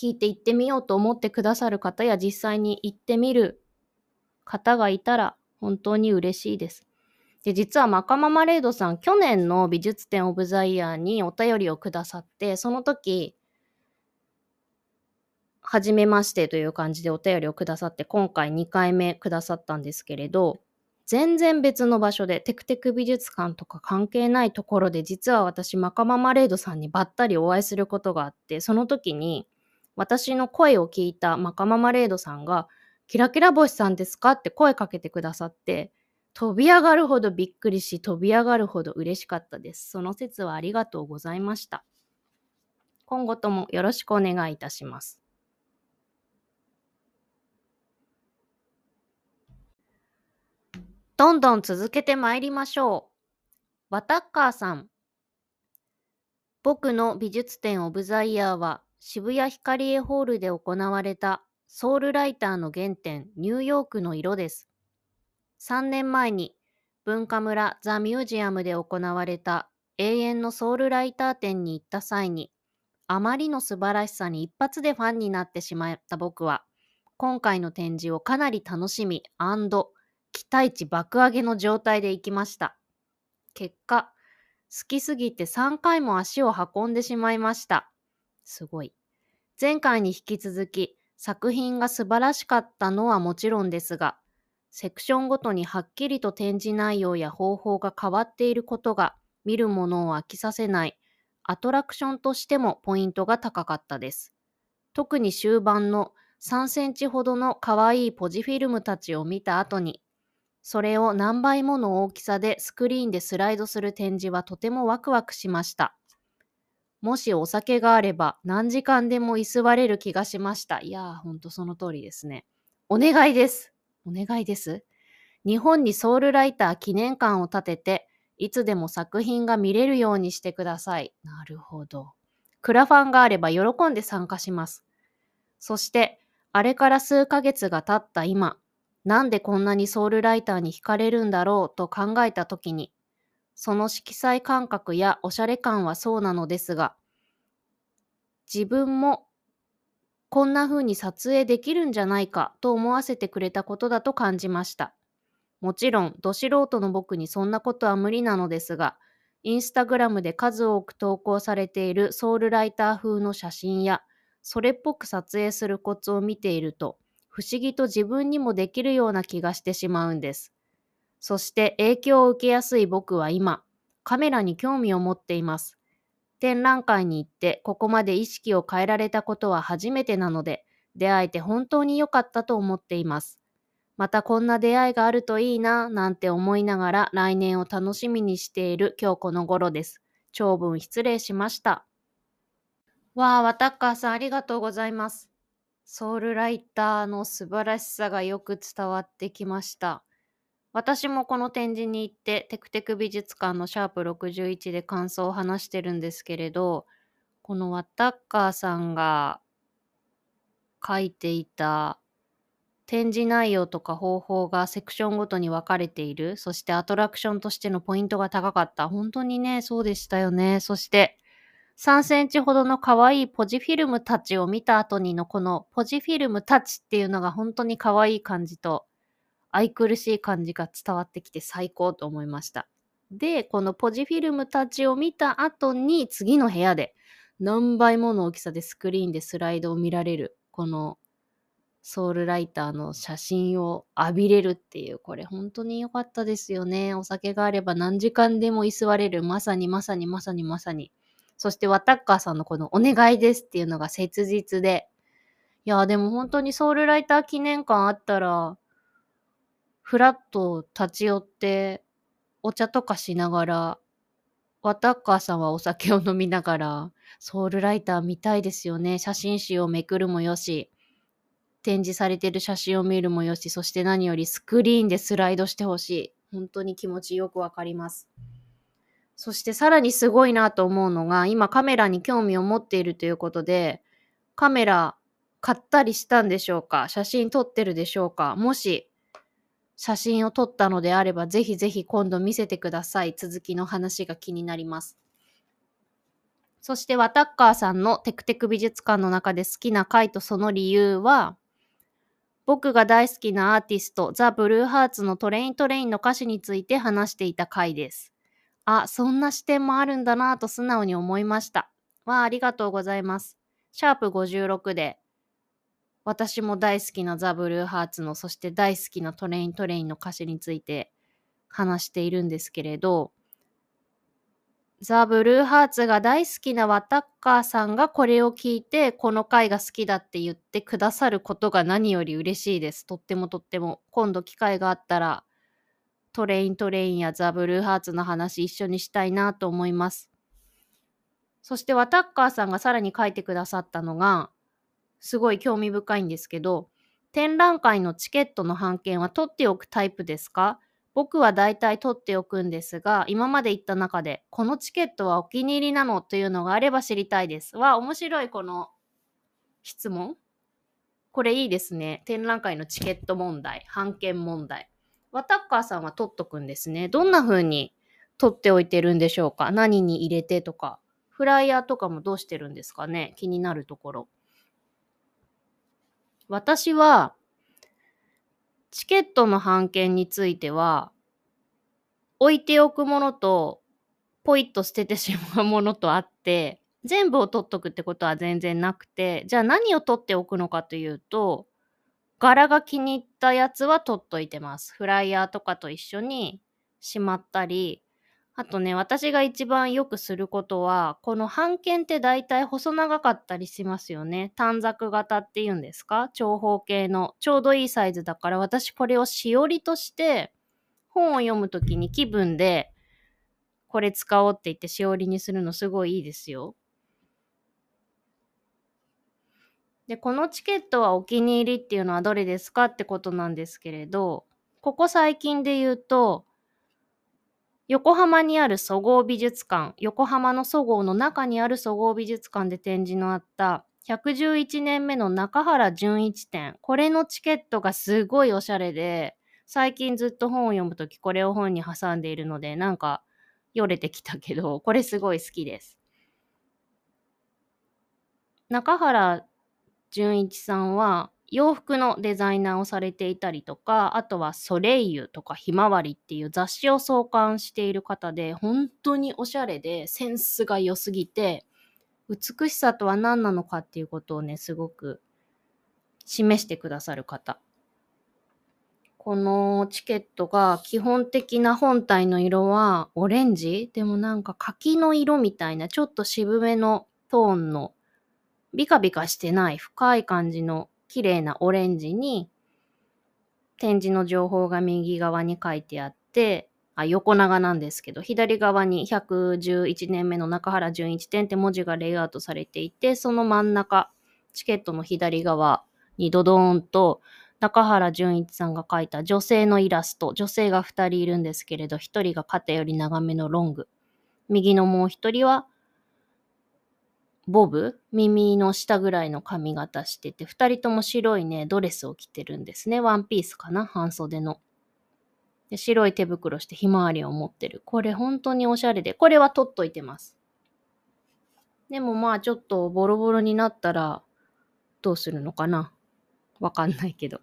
聞いて行ってみようと思ってくださる方や、実際に行ってみる方がいたら、本当に嬉しいです。で、実はマカママレードさん、去年の美術展オブザイヤーにお便りをくださって、その時、はじめましてという感じでお便りをくださって、今回2回目くださったんですけれど、全然別の場所でテクテク美術館とか関係ないところで実は私マカママレードさんにばったりお会いすることがあってその時に私の声を聞いたマカママレードさんが「キラキラ星さんですか?」って声かけてくださって飛び上がるほどびっくりし飛び上がるほど嬉しかったです。その説はありがとうございました。今後ともよろしくお願いいたします。どんどん続けてまいりましょう。ワタッカーさん。僕の美術展オブザイヤーは渋谷ヒカリエホールで行われたソウルライターの原点ニューヨークの色です。3年前に文化村ザ・ミュージアムで行われた永遠のソウルライター展に行った際にあまりの素晴らしさに一発でファンになってしまった僕は今回の展示をかなり楽しみ期待値爆上げの状態で行きました。結果、好きすぎて3回も足を運んでしまいました。すごい。前回に引き続き、作品が素晴らしかったのはもちろんですが、セクションごとにはっきりと展示内容や方法が変わっていることが見るものを飽きさせないアトラクションとしてもポイントが高かったです。特に終盤の3センチほどの可愛いポジフィルムたちを見た後にそれを何倍もの大きさでスクリーンでスライドする展示はとてもワクワクしました。もしお酒があれば何時間でも居座れる気がしました。いやー、ほんとその通りですね。お願いです。お願いです。日本にソウルライター記念館を建てて、いつでも作品が見れるようにしてください。なるほど。クラファンがあれば喜んで参加します。そして、あれから数ヶ月が経った今、なんでこんなにソウルライターに惹かれるんだろうと考えたときに、その色彩感覚やおしゃれ感はそうなのですが、自分もこんな風に撮影できるんじゃないかと思わせてくれたことだと感じました。もちろん、ど素人の僕にそんなことは無理なのですが、インスタグラムで数多く投稿されているソウルライター風の写真や、それっぽく撮影するコツを見ていると、不思議と自分にもできるような気がしてしまうんです。そして影響を受けやすい僕は今、カメラに興味を持っています。展覧会に行ってここまで意識を変えられたことは初めてなので、出会えて本当に良かったと思っています。またこんな出会いがあるといいな、なんて思いながら来年を楽しみにしている今日この頃です。長文失礼しました。わあ、わたっかーさんありがとうございます。ソウルライターの素晴らしさがよく伝わってきました。私もこの展示に行ってテクテク美術館のシャープ61で感想を話してるんですけれどこのワタッカーさんが書いていた展示内容とか方法がセクションごとに分かれている。そしてアトラクションとしてのポイントが高かった。本当にねそうでしたよね。そして3センチほどの可愛いポジフィルムたちを見た後にのこのポジフィルムたちっていうのが本当に可愛い感じと愛くるしい感じが伝わってきて最高と思いました。で、このポジフィルムたちを見た後に次の部屋で何倍もの大きさでスクリーンでスライドを見られるこのソウルライターの写真を浴びれるっていう、これ本当に良かったですよね。お酒があれば何時間でも居座れる。まさにまさにまさにまさに。そしてワタッカーさんのこのお願いですっていうのが切実で、いや、でも本当にソウルライター記念館あったら、ふらっと立ち寄って、お茶とかしながら、ワタッカーさんはお酒を飲みながら、ソウルライター見たいですよね。写真集をめくるもよし、展示されてる写真を見るもよし、そして何よりスクリーンでスライドしてほしい。本当に気持ちよくわかります。そしてさらにすごいなと思うのが、今カメラに興味を持っているということで、カメラ買ったりしたんでしょうか？写真撮ってるでしょうか？もし写真を撮ったのであれば、ぜひぜひ今度見せてください。続きの話が気になります。そしてワタッカーさんのテクテク美術館の中で好きな回とその理由は、僕が大好きなアーティスト、ザ・ブルーハーツのトレイントレインの歌詞について話していた回です。あ、そんな視点もあるんだなぁと素直に思いました。わあ、ありがとうございます。シャープ56で、私も大好きなザ・ブルーハーツの、そして大好きな TRAIN-TRAINの歌詞について話しているんですけれど、ザ・ブルーハーツが大好きなワタッカーさんがこれを聞いて、この回が好きだって言ってくださることが何より嬉しいです。とってもとっても。今度機会があったら、 TRAIN-TRAINやザ・ブルーハーツの話一緒にしたいなと思います。そしてワタッカーさんがさらに書いてくださったのが、すごい興味深いんですけど、展覧会のチケットの半券は取っておくタイプですか？僕は大体取っておくんですが、今まで行った中で、このチケットはお気に入りなのというのがあれば知りたいです。は、面白いこの質問これいいですね。展覧会のチケット問題、半券問題。ワタッカーさんは取っとくんですね。どんな風に取っておいてるんでしょうか？何に入れてとか。フライヤーとかもどうしてるんですかね？気になるところ。私は、チケットの半券については、置いておくものと、ポイッと捨ててしまうものとあって、全部を取っとくってことは全然なくて、じゃあ何を取っておくのかというと、柄が気に入ったやつは取っといてます。フライヤーとかと一緒にしまったり、あとね、私が一番よくすることは、この半券って大体細長かったりしますよね。短冊型っていうんですか？長方形のちょうどいいサイズだから私これをしおりとして本を読むときに気分でこれ使おうって言ってしおりにするのすごいいいですよ。で、このチケットはお気に入りっていうのはどれですかってことなんですけれど、ここ最近で言うと、横浜にあるそごう美術館、横浜のそごうの中にあるそごう美術館で展示のあった111年目の中原純一展。これのチケットがすごいおしゃれで、最近ずっと本を読むときこれを本に挟んでいるので、なんかよれてきたけど、これすごい好きです。中原純一さんは洋服のデザイナーをされていたりとか、あとはソレイユとかひまわりっていう雑誌を創刊している方で、本当におしゃれでセンスが良すぎて、美しさとは何なのかっていうことをね、すごく示してくださる方。このチケットが基本的な本体の色はオレンジ？でもなんか柿の色みたいなちょっと渋めのトーンのビカビカしてない深い感じの綺麗なオレンジに、展示の情報が右側に書いてあって、あ横長なんですけど、左側に111年目の中原純一店って文字がレイアウトされていて、その真ん中、チケットの左側にドドーンと中原純一さんが描いた女性のイラスト、女性が2人いるんですけれど、1人が肩より長めのロング、右のもう1人はボブ、耳の下ぐらいの髪型してて、二人とも白いね、ドレスを着てるんですね。ワンピースかな半袖の。で白い手袋してひまわりを持ってる。これ本当におしゃれで、これは取っといてます。でもまあちょっとボロボロになったらどうするのかな？わかんないけど。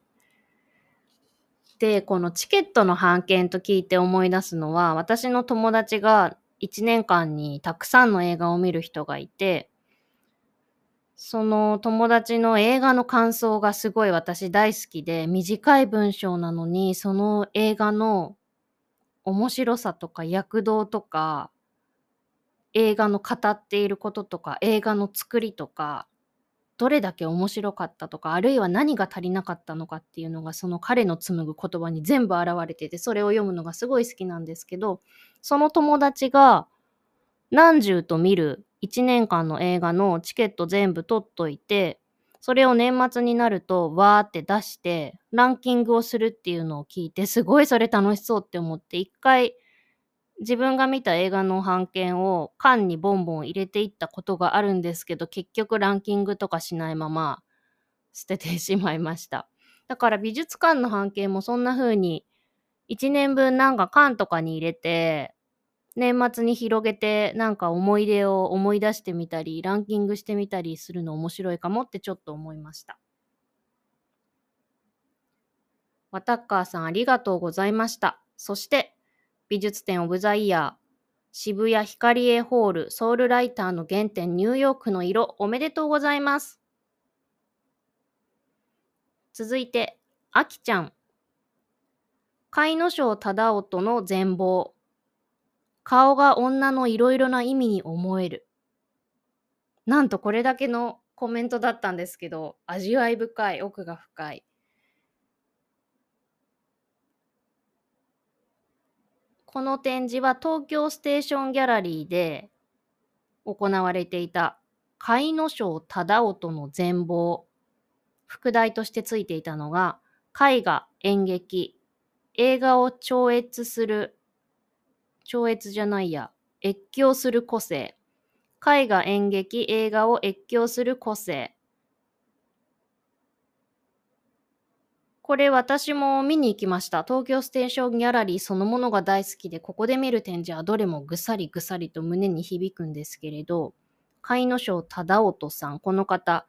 で、このチケットの半券と聞いて思い出すのは、私の友達が1年間にたくさんの映画を見る人がいて、その友達の映画の感想がすごい私大好きで、短い文章なのに、その映画の面白さとか躍動とか、映画の語っていることとか、映画の作りとか、どれだけ面白かったとか、あるいは何が足りなかったのかっていうのが、その彼の紡ぐ言葉に全部現れてて、それを読むのがすごい好きなんですけど、その友達が何十と見る1年間の映画のチケット全部取っといて、それを年末になるとわーって出して、ランキングをするっていうのを聞いて、すごいそれ楽しそうって思って、一回自分が見た映画の版権を缶にボンボン入れていったことがあるんですけど、結局ランキングとかしないまま捨ててしまいました。だから美術館の版権もそんな風に1年分なんか缶とかに入れて、年末に広げてなんか思い出を思い出してみたり、ランキングしてみたりするの面白いかもってちょっと思いました。ワタッカーさんありがとうございました。そして、美術展オブザイヤー、渋谷ヒカリエホールソウルライターの原点ニューヨークの色おめでとうございます。続いて、あきちゃん。甲斐野省忠夫の全貌。顔が女のいろいろな意味に思える。なんとこれだけのコメントだったんですけど、味わい深い、奥が深い。この展示は東京ステーションギャラリーで行われていた甲斐野省忠夫の全貌。副題としてついていたのが、絵画、演劇、映画を超越する、超越じゃないや、越境する個性。絵画、演劇、映画を越境する個性。これ私も見に行きました。東京ステーションギャラリーそのものが大好きで、ここで見る展示はどれもぐさりぐさりと胸に響くんですけれど、甲斐野省忠夫さん、この方、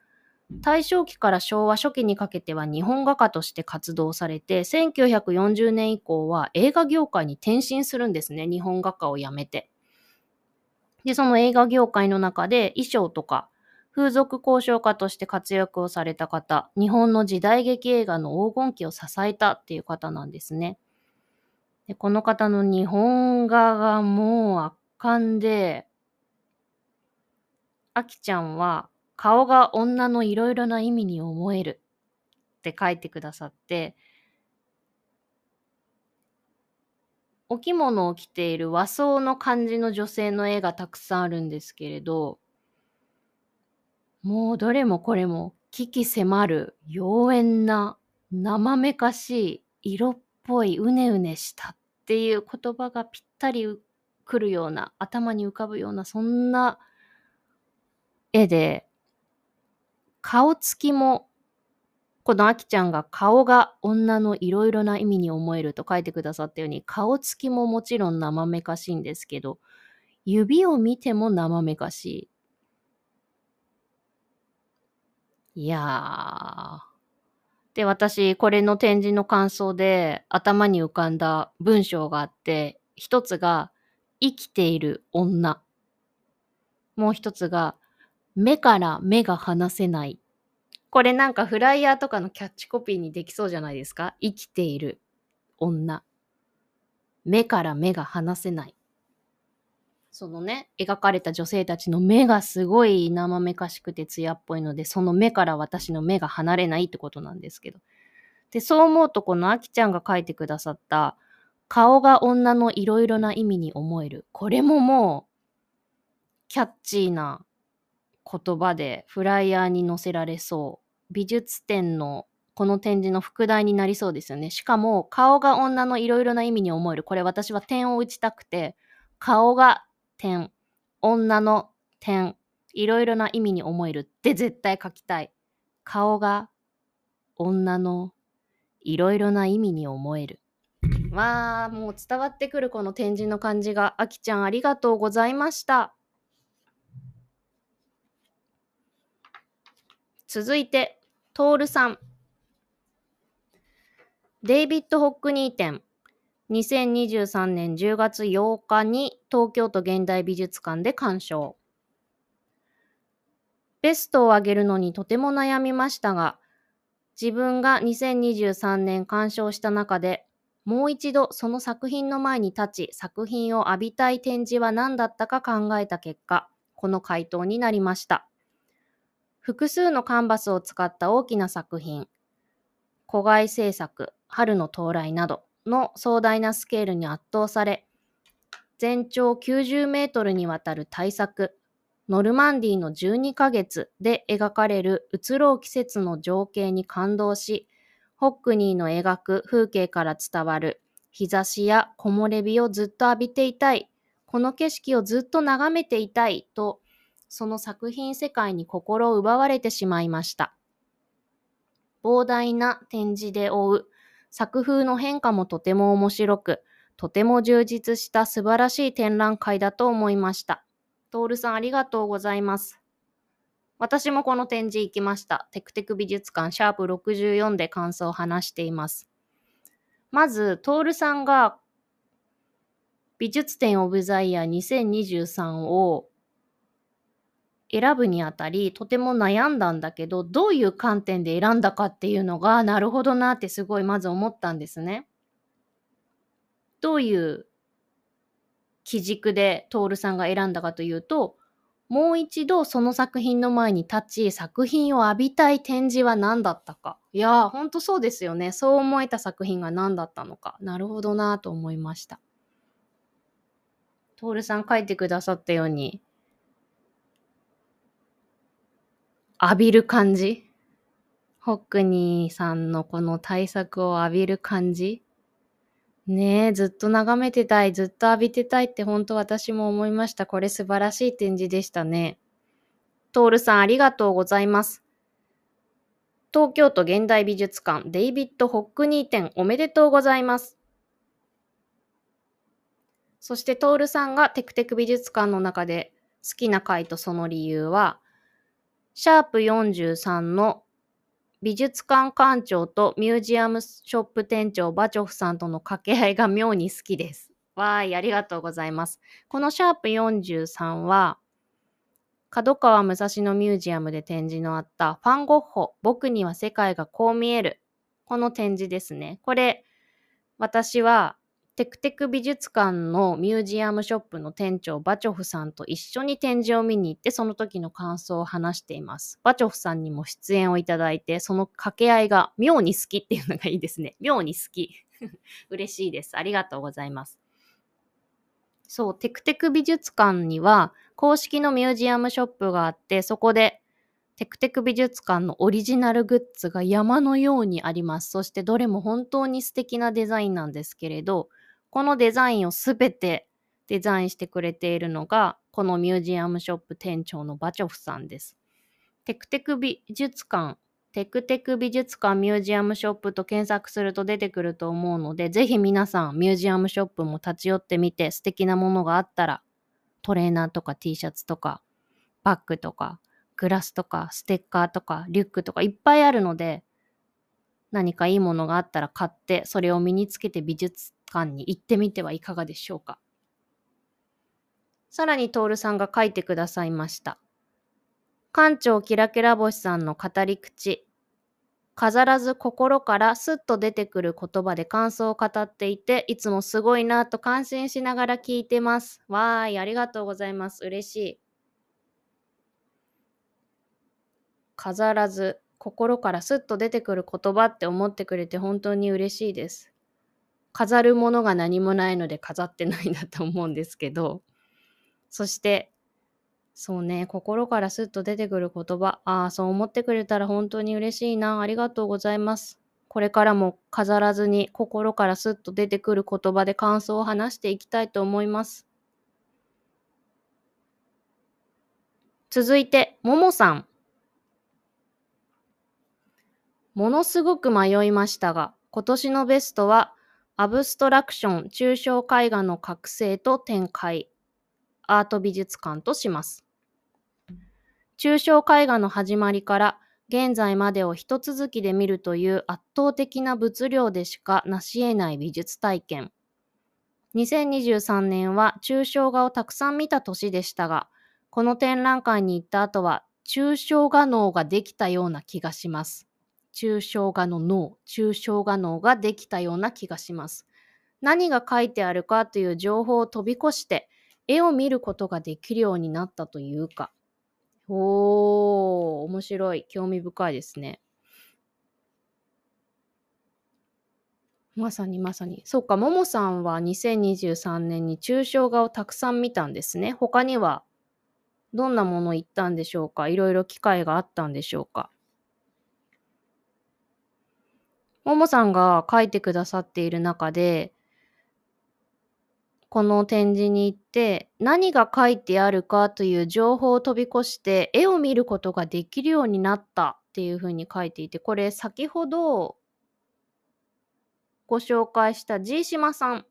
大正期から昭和初期にかけては日本画家として活動されて、1940年以降は映画業界に転身するんですね。日本画家を辞めて。で、その映画業界の中で衣装とか風俗交渉家として活躍をされた方、日本の時代劇映画の黄金期を支えたっていう方なんですね。でこの方の日本画がもう圧巻で、あきちゃんは顔が女のいろいろな意味に思える。って書いてくださって、お着物を着ている和装の感じの女性の絵がたくさんあるんですけれど、もうどれもこれも危機迫る妖艶な生めかしい色っぽいうねうねしたっていう言葉がぴったりくるような頭に浮かぶようなそんな絵で顔つきも、このあきちゃんが顔が女のいろいろな意味に思えると書いてくださったように、顔つきももちろん生めかしいんですけど、指を見ても生めかしい。いやー。で、私、これの展示の感想で頭に浮かんだ文章があって、一つが、生きている女。もう一つが、目から目が離せない。これなんかフライヤーとかのキャッチコピーにできそうじゃないですか？生きている女。目から目が離せない。そのね、描かれた女性たちの目がすごい生めかしくて艶っぽいので、その目から私の目が離れないってことなんですけど。で、そう思うとこのあきちゃんが書いてくださった顔が女のいろいろな意味に思える。これももうキャッチーな言葉でフライヤーに載せられそう。美術展のこの展示の副題になりそうですよね。しかも、顔が女のいろいろな意味に思える。これ私は点を打ちたくて、顔が点、女の点、いろいろな意味に思えるって絶対書きたい。顔が女のいろいろな意味に思える。わあ、もう伝わってくるこの展示の感じが、あきちゃんありがとうございました。続いて、トールさん。デイビッド・ホックニー展。2023年10月8日に東京都現代美術館で鑑賞。ベストを上げるのにとても悩みましたが、自分が2023年鑑賞した中で、もう一度その作品の前に立ち、作品を浴びたい展示は何だったか考えた結果、この回答になりました。複数のカンバスを使った大きな作品、古外制作、春の到来などの壮大なスケールに圧倒され、全長90メートルにわたる大作、ノルマンディの12ヶ月で描かれる移ろう季節の情景に感動し、ホックニーの描く風景から伝わる日差しや木漏れ日をずっと浴びていたい、この景色をずっと眺めていたいとその作品世界に心を奪われてしまいました。膨大な展示で追う作風の変化もとても面白く、とても充実した素晴らしい展覧会だと思いました。トールさんありがとうございます。私もこの展示行きました。テクテク美術館シャープ64で感想を話しています。まず、トールさんが美術展オブザイヤー2023を選ぶにあたりとても悩んだんだけどどういう観点で選んだかっていうのがなるほどなってすごいまず思ったんですね。どういう基軸で徹さんが選んだかというと、もう一度その作品の前に立ち、作品を浴びたい展示は何だったか。いやー、ほんとそうですよね。そう思えた作品が何だったのか。なるほどなと思いました。徹さん書いてくださったように、浴びる感じ？ホックニーさんのこの対策を浴びる感じ？ねえ、ずっと眺めてたい、ずっと浴びてたいって本当私も思いました。これ素晴らしい展示でしたね。トールさんありがとうございます。東京都現代美術館デイビッド・ホックニー展おめでとうございます。そしてトールさんがテクテク美術館の中で好きな回とその理由は、シャープ43の美術館館長とミュージアムショップ店長バチョフさんとの掛け合いが妙に好きです。わーい、ありがとうございます。このシャープ43は、角川武蔵野ミュージアムで展示のあったファン・ゴッホ、僕には世界がこう見える。この展示ですね。これ、私はテクテク美術館のミュージアムショップの店長バチョフさんと一緒に展示を見に行ってその時の感想を話しています。バチョフさんにも出演をいただいてその掛け合いが妙に好きっていうのがいいですね。妙に好き。嬉しいです。ありがとうございます。そう、テクテク美術館には公式のミュージアムショップがあってそこでテクテク美術館のオリジナルグッズが山のようにあります。そしてどれも本当に素敵なデザインなんですけれど、このデザインをすべてデザインしてくれているのが、このミュージアムショップ店長のバチョフさんです。テクテク美術館、テクテク美術館ミュージアムショップと検索すると出てくると思うので、ぜひ皆さんミュージアムショップも立ち寄ってみて素敵なものがあったら、トレーナーとか T シャツとか、バッグとか、グラスとか、ステッカーとか、リュックとかいっぱいあるので、何かいいものがあったら買って、それを身につけて美術館に行ってみてはいかがでしょうか。さらに徹さんが書いてくださいました。館長キラキラ星さんの語り口。飾らず心からスッと出てくる言葉で感想を語っていて、いつもすごいなと感心しながら聞いてます。わーい、ありがとうございます。嬉しい。飾らず心からスッと出てくる言葉って思ってくれて本当に嬉しいです。飾るものが何もないので飾ってないんだと思うんですけど、そして、そうね、心からスッと出てくる言葉、ああ、そう思ってくれたら本当に嬉しいな、ありがとうございます。これからも飾らずに心からスッと出てくる言葉で感想を話していきたいと思います。続いて、ももさん。ものすごく迷いましたが、今年のベストはアブストラクション、抽象絵画の覚醒と展開、アート美術館とします。抽象絵画の始まりから現在までを一続きで見るという圧倒的な物量でしか成し得ない美術体験。2023年は抽象画をたくさん見た年でしたが、この展覧会に行った後は抽象画能ができたような気がします。抽象画の脳、抽象画脳ができたような気がします。何が書いてあるかという情報を飛び越して絵を見ることができるようになったというか。おー、面白い。興味深いですね。まさにまさに。そっか、ももさんは2023年に抽象画をたくさん見たんですね。他にはどんなもの行ったんでしょうか？いろいろ機会があったんでしょうか？ももさんが書いてくださっている中で、この展示に行って何が書いてあるかという情報を飛び越して絵を見ることができるようになったっていうふうに書いていて、これ先ほどご紹介した G 島さん。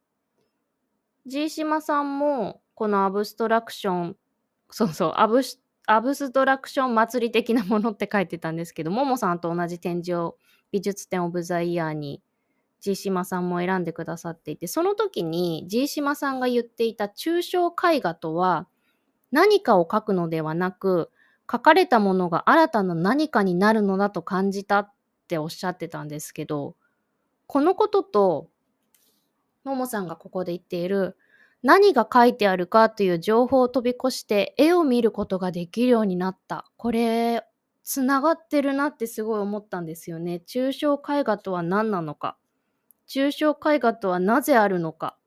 G 島さんもこのアブストラクション、そうそう、アブアブストラクション祭り的なものって書いてたんですけど、ももさんと同じ展示を美術展オブザイヤーに G 島さんも選んでくださっていて、その時に G 島さんが言っていた抽象絵画とは何かを描くのではなく、書かれたものが新たな何かになるのだと感じたっておっしゃってたんですけど、このこととももさんがここで言っている何が書いてあるかという情報を飛び越して絵を見ることができるようになった。これ、つながってるなってすごい思ったんですよね。抽象絵画とは何なのか。抽象絵画とはなぜあるのか。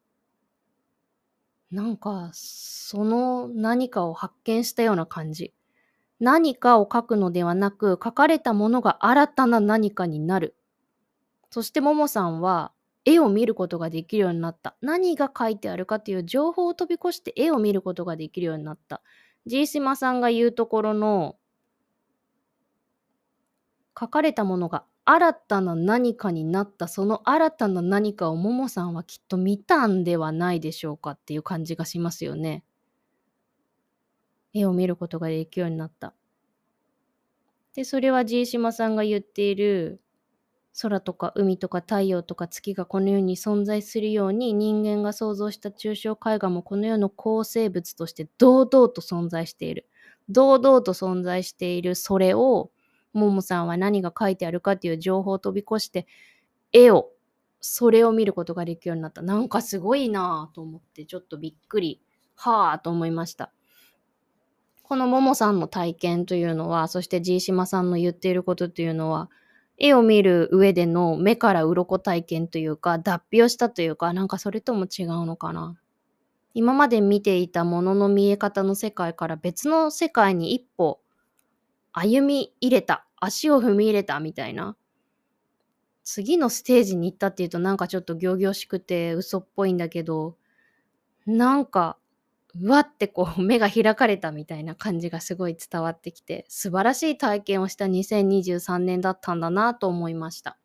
なんか、その何かを発見したような感じ。何かを書くのではなく、書かれたものが新たな何かになる。そしてももさんは、絵を見ることができるようになった。何が書いてあるかという情報を飛び越して絵を見ることができるようになった。ジーシマさんが言うところの書かれたものが新たな何かになったその新たな何かをももさんはきっと見たんではないでしょうかっていう感じがしますよね。絵を見ることができるようになった。で、それはジーシマさんが言っている空とか海とか太陽とか月がこの世に存在するように人間が創造した抽象絵画もこの世の構成物として堂々と存在している。堂々と存在しているそれをももさんは何が書いてあるかっていう情報を飛び越して絵をそれを見ることができるようになった。なんかすごいなぁと思ってちょっとびっくりはぁと思いました。このももさんの体験というのはそしてジーシマさんの言っていることというのは絵を見る上での目から鱗体験というか、脱皮をしたというか、なんかそれとも違うのかな。今まで見ていたものの見え方の世界から別の世界に一歩歩み入れた、足を踏み入れたみたいな。次のステージに行ったっていうとなんかちょっと仰々しくて嘘っぽいんだけど、なんかうわってこう 目が開かれたみたいな感じがすごい伝わってきて素晴らしい体験をした2023年だったんだなと思いました。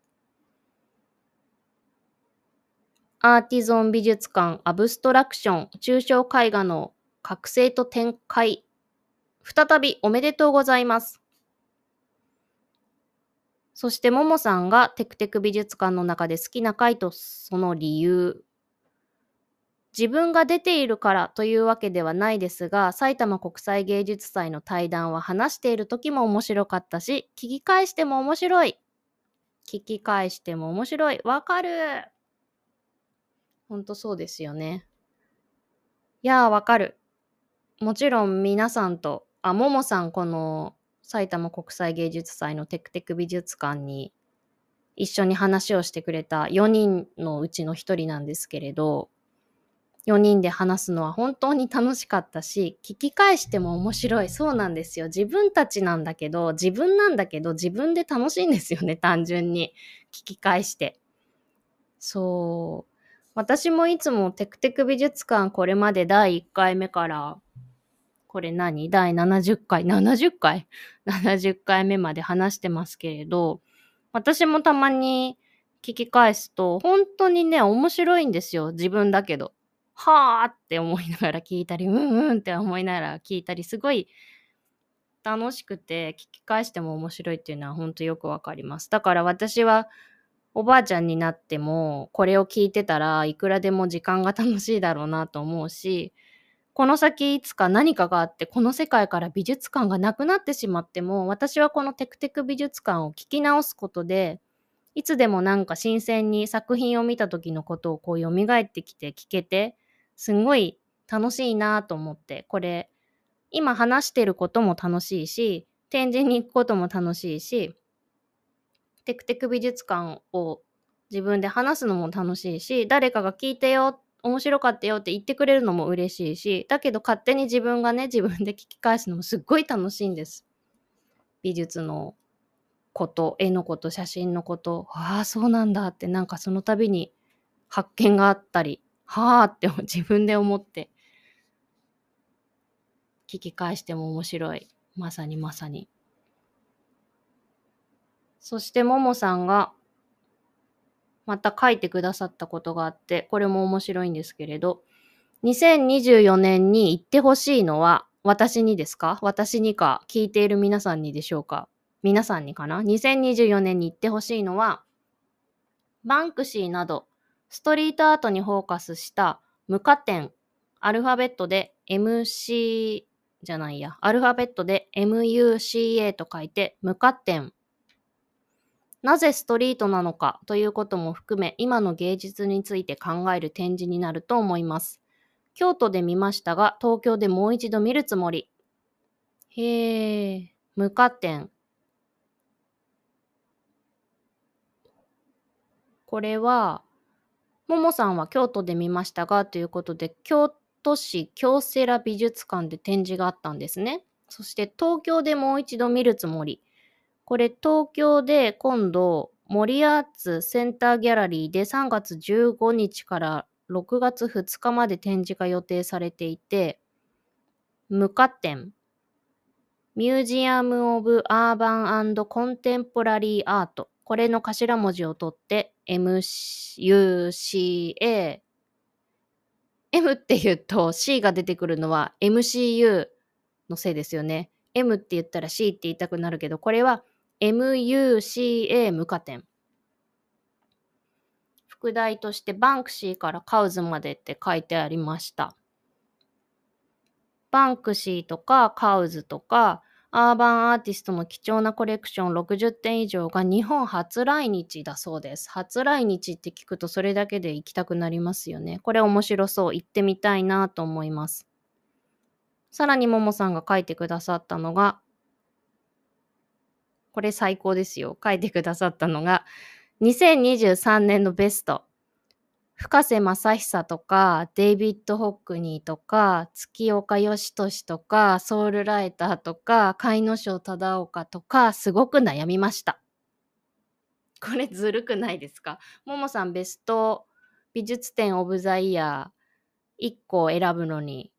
アーティゾン美術館アブストラクション抽象絵画の覚醒と展開再びおめでとうございます。そしてももさんがテクテク美術館の中で好きな回とその理由自分が出ているからというわけではないですが、埼玉国際芸術祭の対談は話している時も面白かったし、聞き返しても面白い。聞き返しても面白い。わかる。ほんとそうですよね。いやー、わかる。もちろん皆さんと、あ、ももさん、この埼玉国際芸術祭のテクテク美術館に一緒に話をしてくれた4人のうちの1人なんですけれど、4人で話すのは本当に楽しかったし、聞き返しても面白い。そうなんですよ。自分たちなんだけど、自分なんだけど、自分で楽しいんですよね、単純に。聞き返して。そう。私もいつもテクテク美術館これまで第1回目から、これ何？第70回 ?70 回 ?70 回目まで話してますけれど、私もたまに聞き返すと、本当にね、面白いんですよ。自分だけど。はあって思いながら聞いたり、うんうんって思いながら聞いたり、すごい楽しくて聞き返しても面白いっていうのは本当よくわかります。だから私はおばあちゃんになってもこれを聞いてたらいくらでも時間が楽しいだろうなと思うし、この先いつか何かがあってこの世界から美術館がなくなってしまっても私はこのテクテク美術館を聞き直すことでいつでもなんか新鮮に作品を見た時のことをこう蘇ってきて聞けてすごい楽しいなと思って、これ、今話してることも楽しいし、展示に行くことも楽しいし、テクテク美術館を自分で話すのも楽しいし、誰かが聞いてよ、面白かったよって言ってくれるのも嬉しいし、だけど勝手に自分がね、自分で聞き返すのもすっごい楽しいんです。美術のこと、絵のこと、写真のこと、ああ、そうなんだってなんかその度に発見があったり、はあって 自分で思って聞き返しても面白い。まさにまさに。そしてももさんがまた書いてくださったことがあって、これも面白いんですけれど、2024年に行ってほしいのは私にですか？私にか聞いている皆さんにでしょうか？皆さんにかな ?2024 年に行ってほしいのは、バンクシーなどストリートアートにフォーカスした無加点、アルファベットで MC じゃないや、アルファベットで MUCA と書いて無加点なぜストリートなのかということも含め、今の芸術について考える展示になると思います。京都で見ましたが、東京でもう一度見るつもり。へえ、無加点。これは、ももさんは京都で見ましたがということで、京都市京セラ美術館で展示があったんですね。そして東京でもう一度見るつもり。これ東京で今度森アーツセンターギャラリーで3月15日から6月2日まで展示が予定されていて、MUCA展。Museum of Urban and Contemporary Art。これの頭文字を取って MUCA M って言うと C が出てくるのは MCU のせいですよね。M って言ったら C って言いたくなるけど、これは MUCA MUCA展。副題としてバンクシーからカウズまでって書いてありました。バンクシーとかカウズとかアーバンアーティストの貴重なコレクション60点以上が日本初来日だそうです。初来日って聞くとそれだけで行きたくなりますよね。これ面白そう。行ってみたいなと思います。さらにももさんが書いてくださったのがこれ最高ですよ。書いてくださったのが、2023年のベスト。深瀬正久とか、デイビッド・ホックニーとか、月岡義俊とか、ソウルライターとか、海野省忠岡とか、すごく悩みました。これずるくないですか？ももさんベスト美術展オブザイヤー1個を選ぶのに、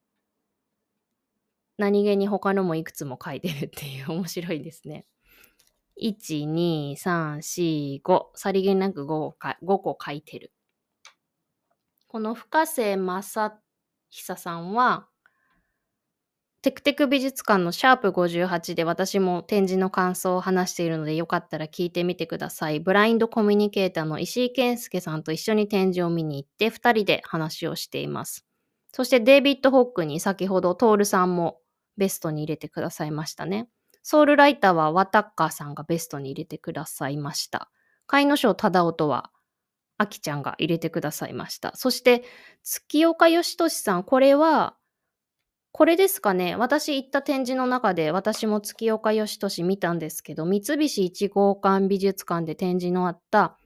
何気に他のもいくつも書いてるっていう面白いですね。1、2、3、4、5。さりげなく 5, 個5個書いてる。この深瀬正久さんは、テクテク美術館のシャープ58で私も展示の感想を話しているのでよかったら聞いてみてください。ブラインドコミュニケーターの石井健介さんと一緒に展示を見に行って2人で話をしています。そしてデイビッド・ホックに先ほどトールさんもベストに入れてくださいましたね。ソウルライターはワタッカーさんがベストに入れてくださいました。海野省忠夫はあきちゃんが入れてくださいました。そして、月岡義俊さん、これは、これですかね。私行った展示の中で、私も月岡義俊見たんですけど、三菱一号館美術館で展示のあった、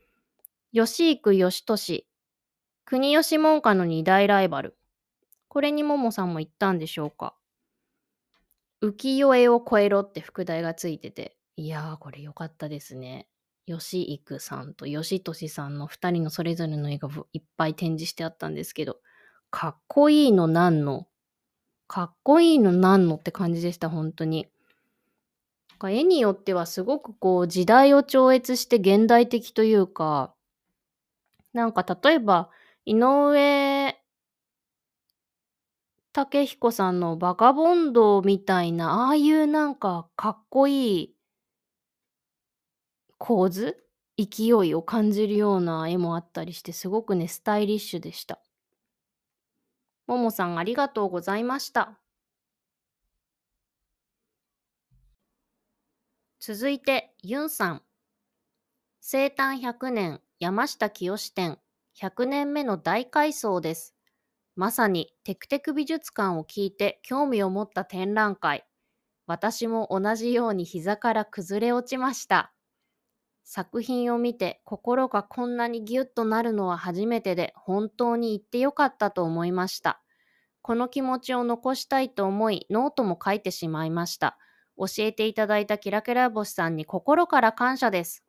吉幾義俊、国吉門下の二大ライバル。これにももさんも行ったんでしょうか浮世絵を超えろって副題がついてて、いやー、これ良かったですね。吉幾さんと吉俊さんの2人のそれぞれの絵がいっぱい展示してあったんですけど、かっこいいのなんの、かっこいいのなんのって感じでした、本当に。絵によってはすごくこう時代を超越して現代的というか、なんか例えば井上武彦さんのバカボンドみたいな、ああいうなんかかっこいい構図勢いを感じるような絵もあったりして、すごくね、スタイリッシュでした。ももさんありがとうございました。続いて、ユンさん。生誕100年山下清展100年目の大改装です。まさにテクテク美術館を聞いて興味を持った展覧会。私も同じように膝から崩れ落ちました。作品を見て心がこんなにギュッとなるのは初めてで本当に行ってよかったと思いました。この気持ちを残したいと思いノートも書いてしまいました。教えていただいたキラキラ星さんに心から感謝です。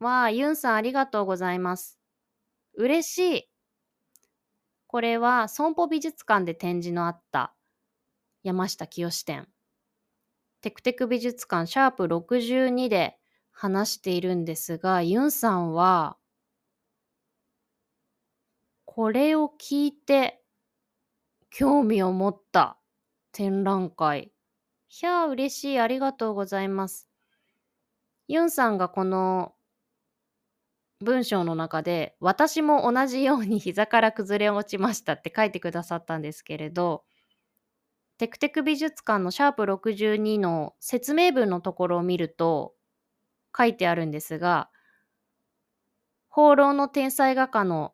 わあ、ユンさんありがとうございます。嬉しい。これは損保美術館で展示のあった山下清展。テクテク美術館シャープ62で話しているんですが、ユンさんは、これを聞いて興味を持った展覧会。ひゃあ、嬉しい。ありがとうございます。ユンさんがこの文章の中で私も同じように膝から崩れ落ちましたって書いてくださったんですけれどテクテク美術館のシャープ62の説明文のところを見ると書いてあるんですが放浪の天才画家の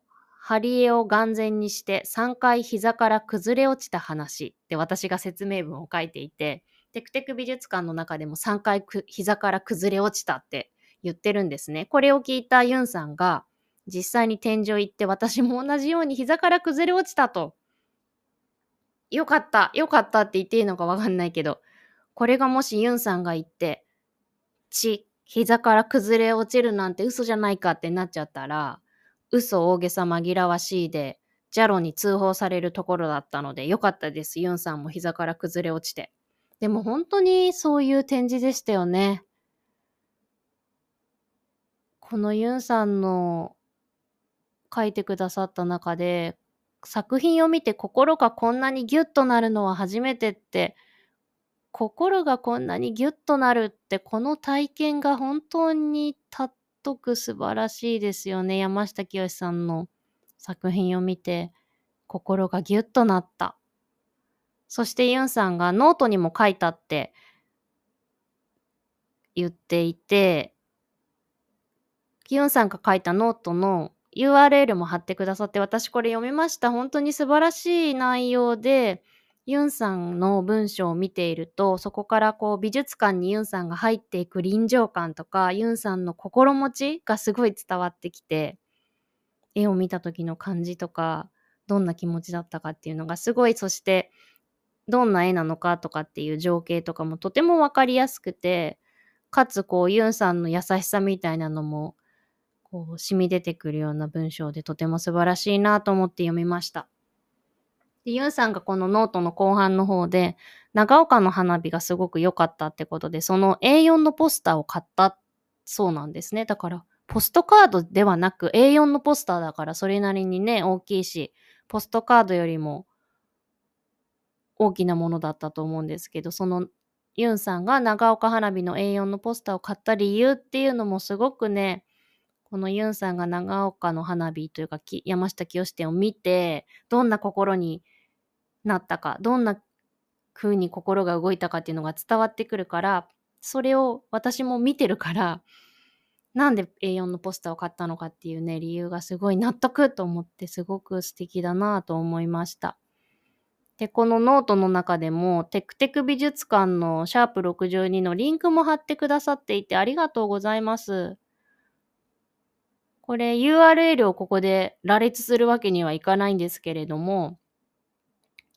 ハリエを眼前にして3回膝から崩れ落ちた話って私が説明文を書いていて、テクテク美術館の中でも3回膝から崩れ落ちたって言ってるんですね。これを聞いたユンさんが実際に天井行って私も同じように膝から崩れ落ちたと。よかった、よかったって言っていいのかわかんないけど、これがもしユンさんが言って、ち、膝から崩れ落ちるなんて嘘じゃないかってなっちゃったら、嘘大げさ紛らわしいで、ジャロに通報されるところだったので、よかったです。ユンさんも膝から崩れ落ちて。でも本当にそういう展示でしたよね。このユンさんの書いてくださった中で、作品を見て心がこんなにギュッとなるのは初めてって心がこんなにギュッとなるってこの体験が本当にたっとく素晴らしいですよね。山下清さんの作品を見て心がギュッとなった。そしてユンさんがノートにも書いたって言っていて、ユンさんが書いたノートの URL も貼ってくださって私これ読みました。本当に素晴らしい内容で、ユンさんの文章を見ていると、そこからこう美術館にユンさんが入っていく臨場感とか、ユンさんの心持ちがすごい伝わってきて、絵を見た時の感じとか、どんな気持ちだったかっていうのがすごい、そしてどんな絵なのかとかっていう情景とかもとてもわかりやすくて、かつこうユンさんの優しさみたいなのもこう染み出てくるような文章でとても素晴らしいなと思って読みました。で、ユンさんがこのノートの後半の方で、長岡の花火がすごく良かったってことで、その A4 のポスターを買ったそうなんですね。だから、ポストカードではなく A4 のポスターだからそれなりにね、大きいし、ポストカードよりも大きなものだったと思うんですけど、そのユンさんが長岡花火の A4 のポスターを買った理由っていうのもすごくね、このユンさんが長岡の花火というか山下清店を見て、どんな心になったか、どんな風に心が動いたかっていうのが伝わってくるから、それを私も見てるから、なんで A4 のポスターを買ったのかっていうね、理由がすごい納得と思ってすごく素敵だなと思いました。で、このノートの中でも、テクテク美術館のシャープ62のリンクも貼ってくださっていてありがとうございます。これ URL をここで羅列するわけにはいかないんですけれども、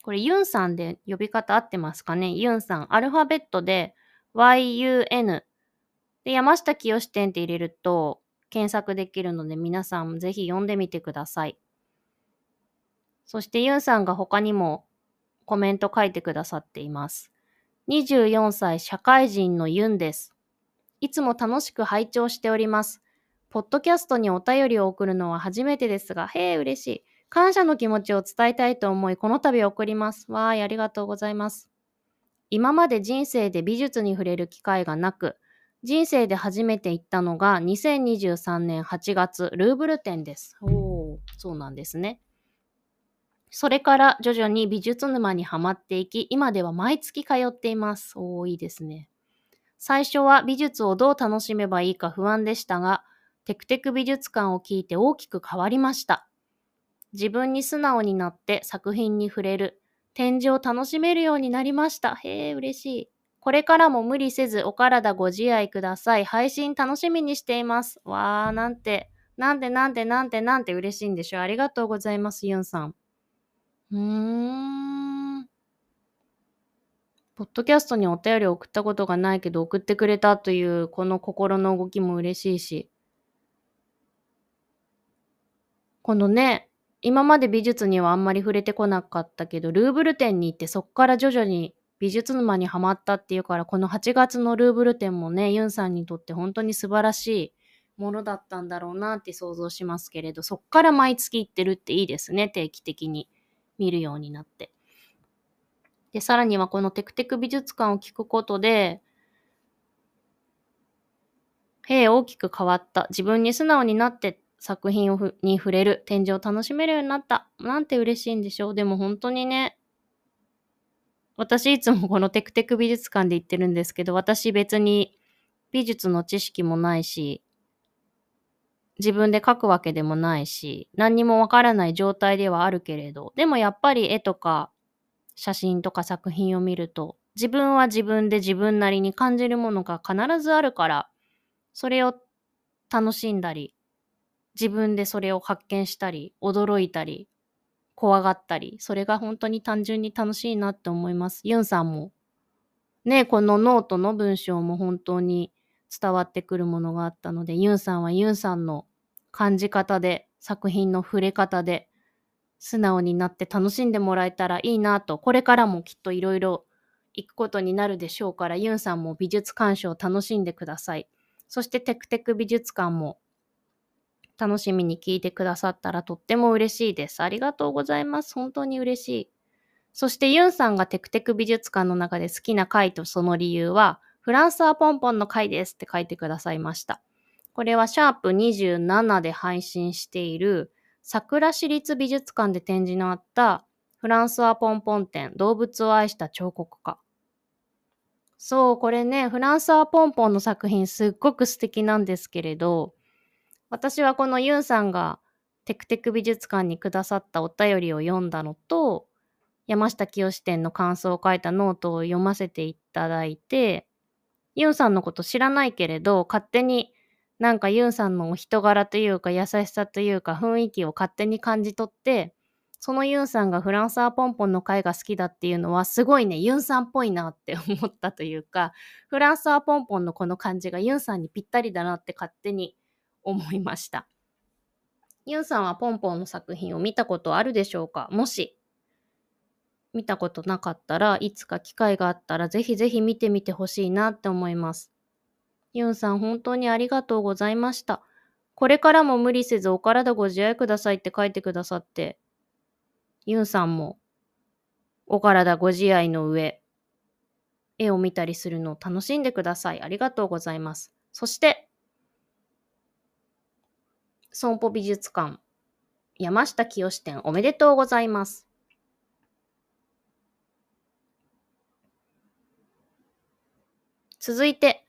これユンさんで呼び方合ってますかね？ユンさん。アルファベットで YUN。で、山下清展って入れると検索できるので皆さんぜひ読んでみてください。そしてユンさんが他にもコメント書いてくださっています。24歳社会人のユンです。いつも楽しく拝聴しております。ポッドキャストにお便りを送るのは初めてですが、へえ、嬉しい。感謝の気持ちを伝えたいと思い、この度送ります。わーい、ありがとうございます。今まで人生で美術に触れる機会がなく、人生で初めて行ったのが2023年8月、ルーブル展です。おー、そうなんですね。それから徐々に美術沼にはまっていき、今では毎月通っています。おー、いいですね。最初は美術をどう楽しめばいいか不安でしたが、テクテク美術館を聞いて大きく変わりました。自分に素直になって作品に触れる、展示を楽しめるようになりました。へえ、嬉しい。これからも無理せずお体ご自愛ください。配信楽しみにしています。わー、なんて、なんでなんでなんてなんて嬉しいんでしょう。ありがとうございます、ユンさん。うーん。ポッドキャストにお便り送ったことがないけど送ってくれたというこの心の動きも嬉しいし、このね、今まで美術にはあんまり触れてこなかったけど、ルーブル展に行ってそっから徐々に美術沼にはまったっていうから、この8月のルーブル展もね、ユンさんにとって本当に素晴らしいものだったんだろうなって想像しますけれど、そっから毎月行ってるっていいですね、定期的に見るようになって。で、さらにはこのテクテク美術館を聞くことで、へえ、大きく変わった。自分に素直になって作品をに触れる、展示を楽しめるようになった。なんて嬉しいんでしょう。でも本当にね、私いつもこのテクテク美術館で言ってるんですけど、私別に美術の知識もないし、自分で描くわけでもないし、何にもわからない状態ではあるけれど、でもやっぱり絵とか写真とか作品を見ると、自分は自分で自分なりに感じるものが必ずあるから、それを楽しんだり、自分でそれを発見したり、驚いたり、怖がったり、それが本当に単純に楽しいなって思います。ユンさんも。ね、このノートの文章も本当に伝わってくるものがあったので、ユンさんはユンさんの感じ方で、作品の触れ方で、素直になって楽しんでもらえたらいいなと、これからもきっといろいろ行くことになるでしょうから、ユンさんも美術鑑賞を楽しんでください。そしてテクテク美術館も楽しみに聞いてくださったらとっても嬉しいです。ありがとうございます。本当に嬉しい。そしてユンさんがテクテク美術館の中で好きな回とその理由は、フランスはポンポンの回ですって書いてくださいました。これはシャープ27で配信している桜市立美術館で展示のあったフランスはポンポン展動物を愛した彫刻家。そう、これね、フランスはポンポンの作品すっごく素敵なんですけれど、私はこのユンさんがテクテク美術館にくださったお便りを読んだのと、山下清展の感想を書いたノートを読ませていただいて、ユンさんのこと知らないけれど、勝手になんかユンさんのお人柄というか優しさというか雰囲気を勝手に感じ取って、そのユンさんがフランソワ・ポンポンの回が好きだっていうのはすごいね、ユンさんっぽいなって思ったというか、フランソワ・ポンポンのこの感じがユンさんにぴったりだなって勝手に思いました。ユンさんはポンポンの作品を見たことあるでしょうか？もし見たことなかったらいつか機会があったらぜひぜひ見てみてほしいなって思います。ユンさん本当にありがとうございました。これからも無理せずお体ご自愛くださいって書いてくださって、ユンさんもお体ご自愛の上、絵を見たりするのを楽しんでください。ありがとうございます。そして、損保美術館山下清店おめでとうございます。続いて、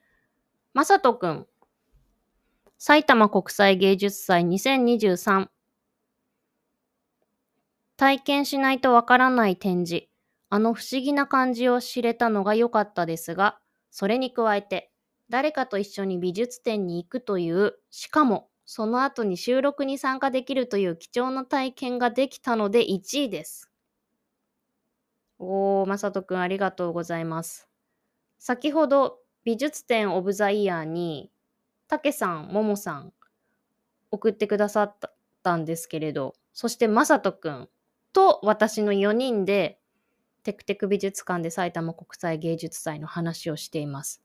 まさとくん。埼玉国際芸術祭2023。体験しないとわからない展示。あの不思議な感じを知れたのが良かったですが、それに加えて、誰かと一緒に美術展に行くという、しかもその後に収録に参加できるという貴重な体験ができたので1位です。おー、まさとくんありがとうございます。先ほど美術展オブザイヤーに、たけさん、ももさん送ってくださったんですけれど、そしてまさとくんと私の4人でテクテク美術館で埼玉国際芸術祭の話をしています。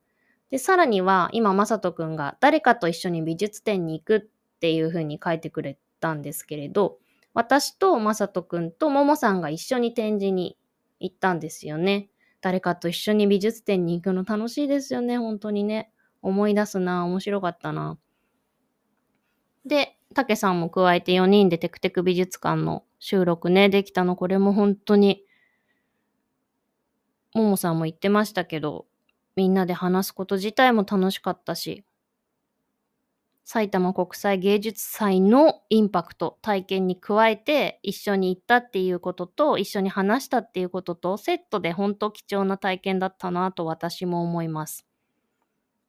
で、さらには今まさとくんが誰かと一緒に美術展に行くっていう風に書いてくれたんですけれど、私とまさとくんとももさんが一緒に展示に行ったんですよね。誰かと一緒に美術展に行くの楽しいですよね、本当にね。思い出すな、面白かったな。で、たけさんも加えて4人でテクテク美術館の収録ね、できたの、これも本当に、ももさんも言ってましたけど、みんなで話すこと自体も楽しかったし、埼玉国際芸術祭のインパクト、体験に加えて一緒に行ったっていうことと一緒に話したっていうこととセットで本当貴重な体験だったなと私も思います。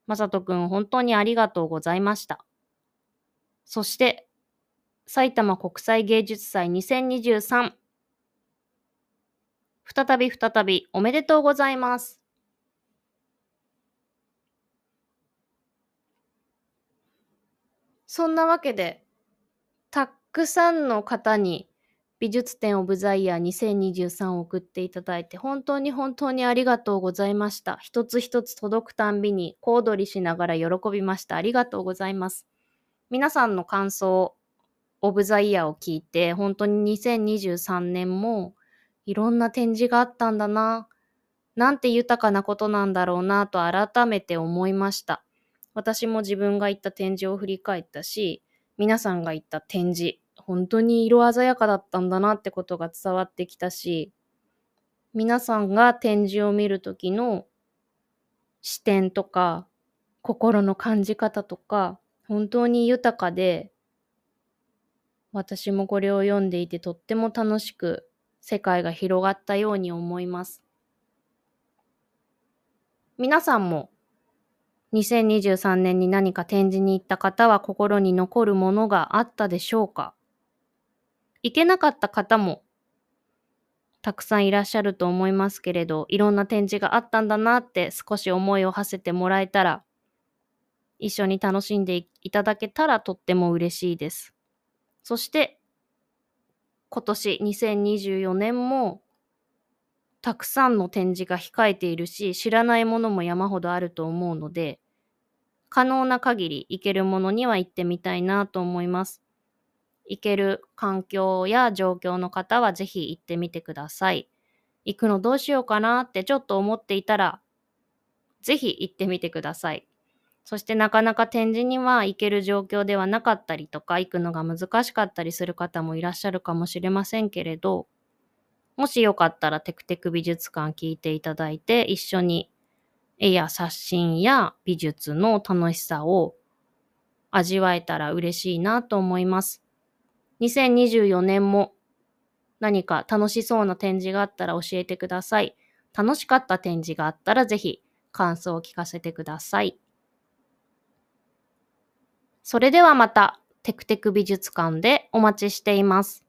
まさとくん本当にありがとうございました。そして埼玉国際芸術祭2023再び再びおめでとうございます。そんなわけで、たくさんの方に美術展オブザイヤー2023を送っていただいて、本当に本当にありがとうございました。一つ一つ届くたんびに小躍りしながら喜びました。ありがとうございます。皆さんの感想、オブザイヤーを聞いて、本当に2023年もいろんな展示があったんだな。なんて豊かなことなんだろうなと改めて思いました。私も自分が行った展示を振り返ったし、皆さんが行った展示、本当に色鮮やかだったんだなってことが伝わってきたし、皆さんが展示を見るときの視点とか、心の感じ方とか、本当に豊かで私もこれを読んでいてとっても楽しく世界が広がったように思います。皆さんも2023年に何か展示に行った方は心に残るものがあったでしょうか？行けなかった方もたくさんいらっしゃると思いますけれど、いろんな展示があったんだなって少し思いを馳せてもらえたら、一緒に楽しんでいただけたらとっても嬉しいです。そして、今年2024年もたくさんの展示が控えているし、知らないものも山ほどあると思うので、可能な限り行けるものには行ってみたいなと思います。行ける環境や状況の方はぜひ行ってみてください。行くのどうしようかなってちょっと思っていたら、ぜひ行ってみてください。そしてなかなか展示には行ける状況ではなかったりとか、行くのが難しかったりする方もいらっしゃるかもしれませんけれど、もしよかったらテクテク美術館聞いていただいて、一緒に絵や写真や美術の楽しさを味わえたら嬉しいなと思います。2024年も何か楽しそうな展示があったら教えてください。楽しかった展示があったらぜひ感想を聞かせてください。それではまたテクテク美術館でお待ちしています。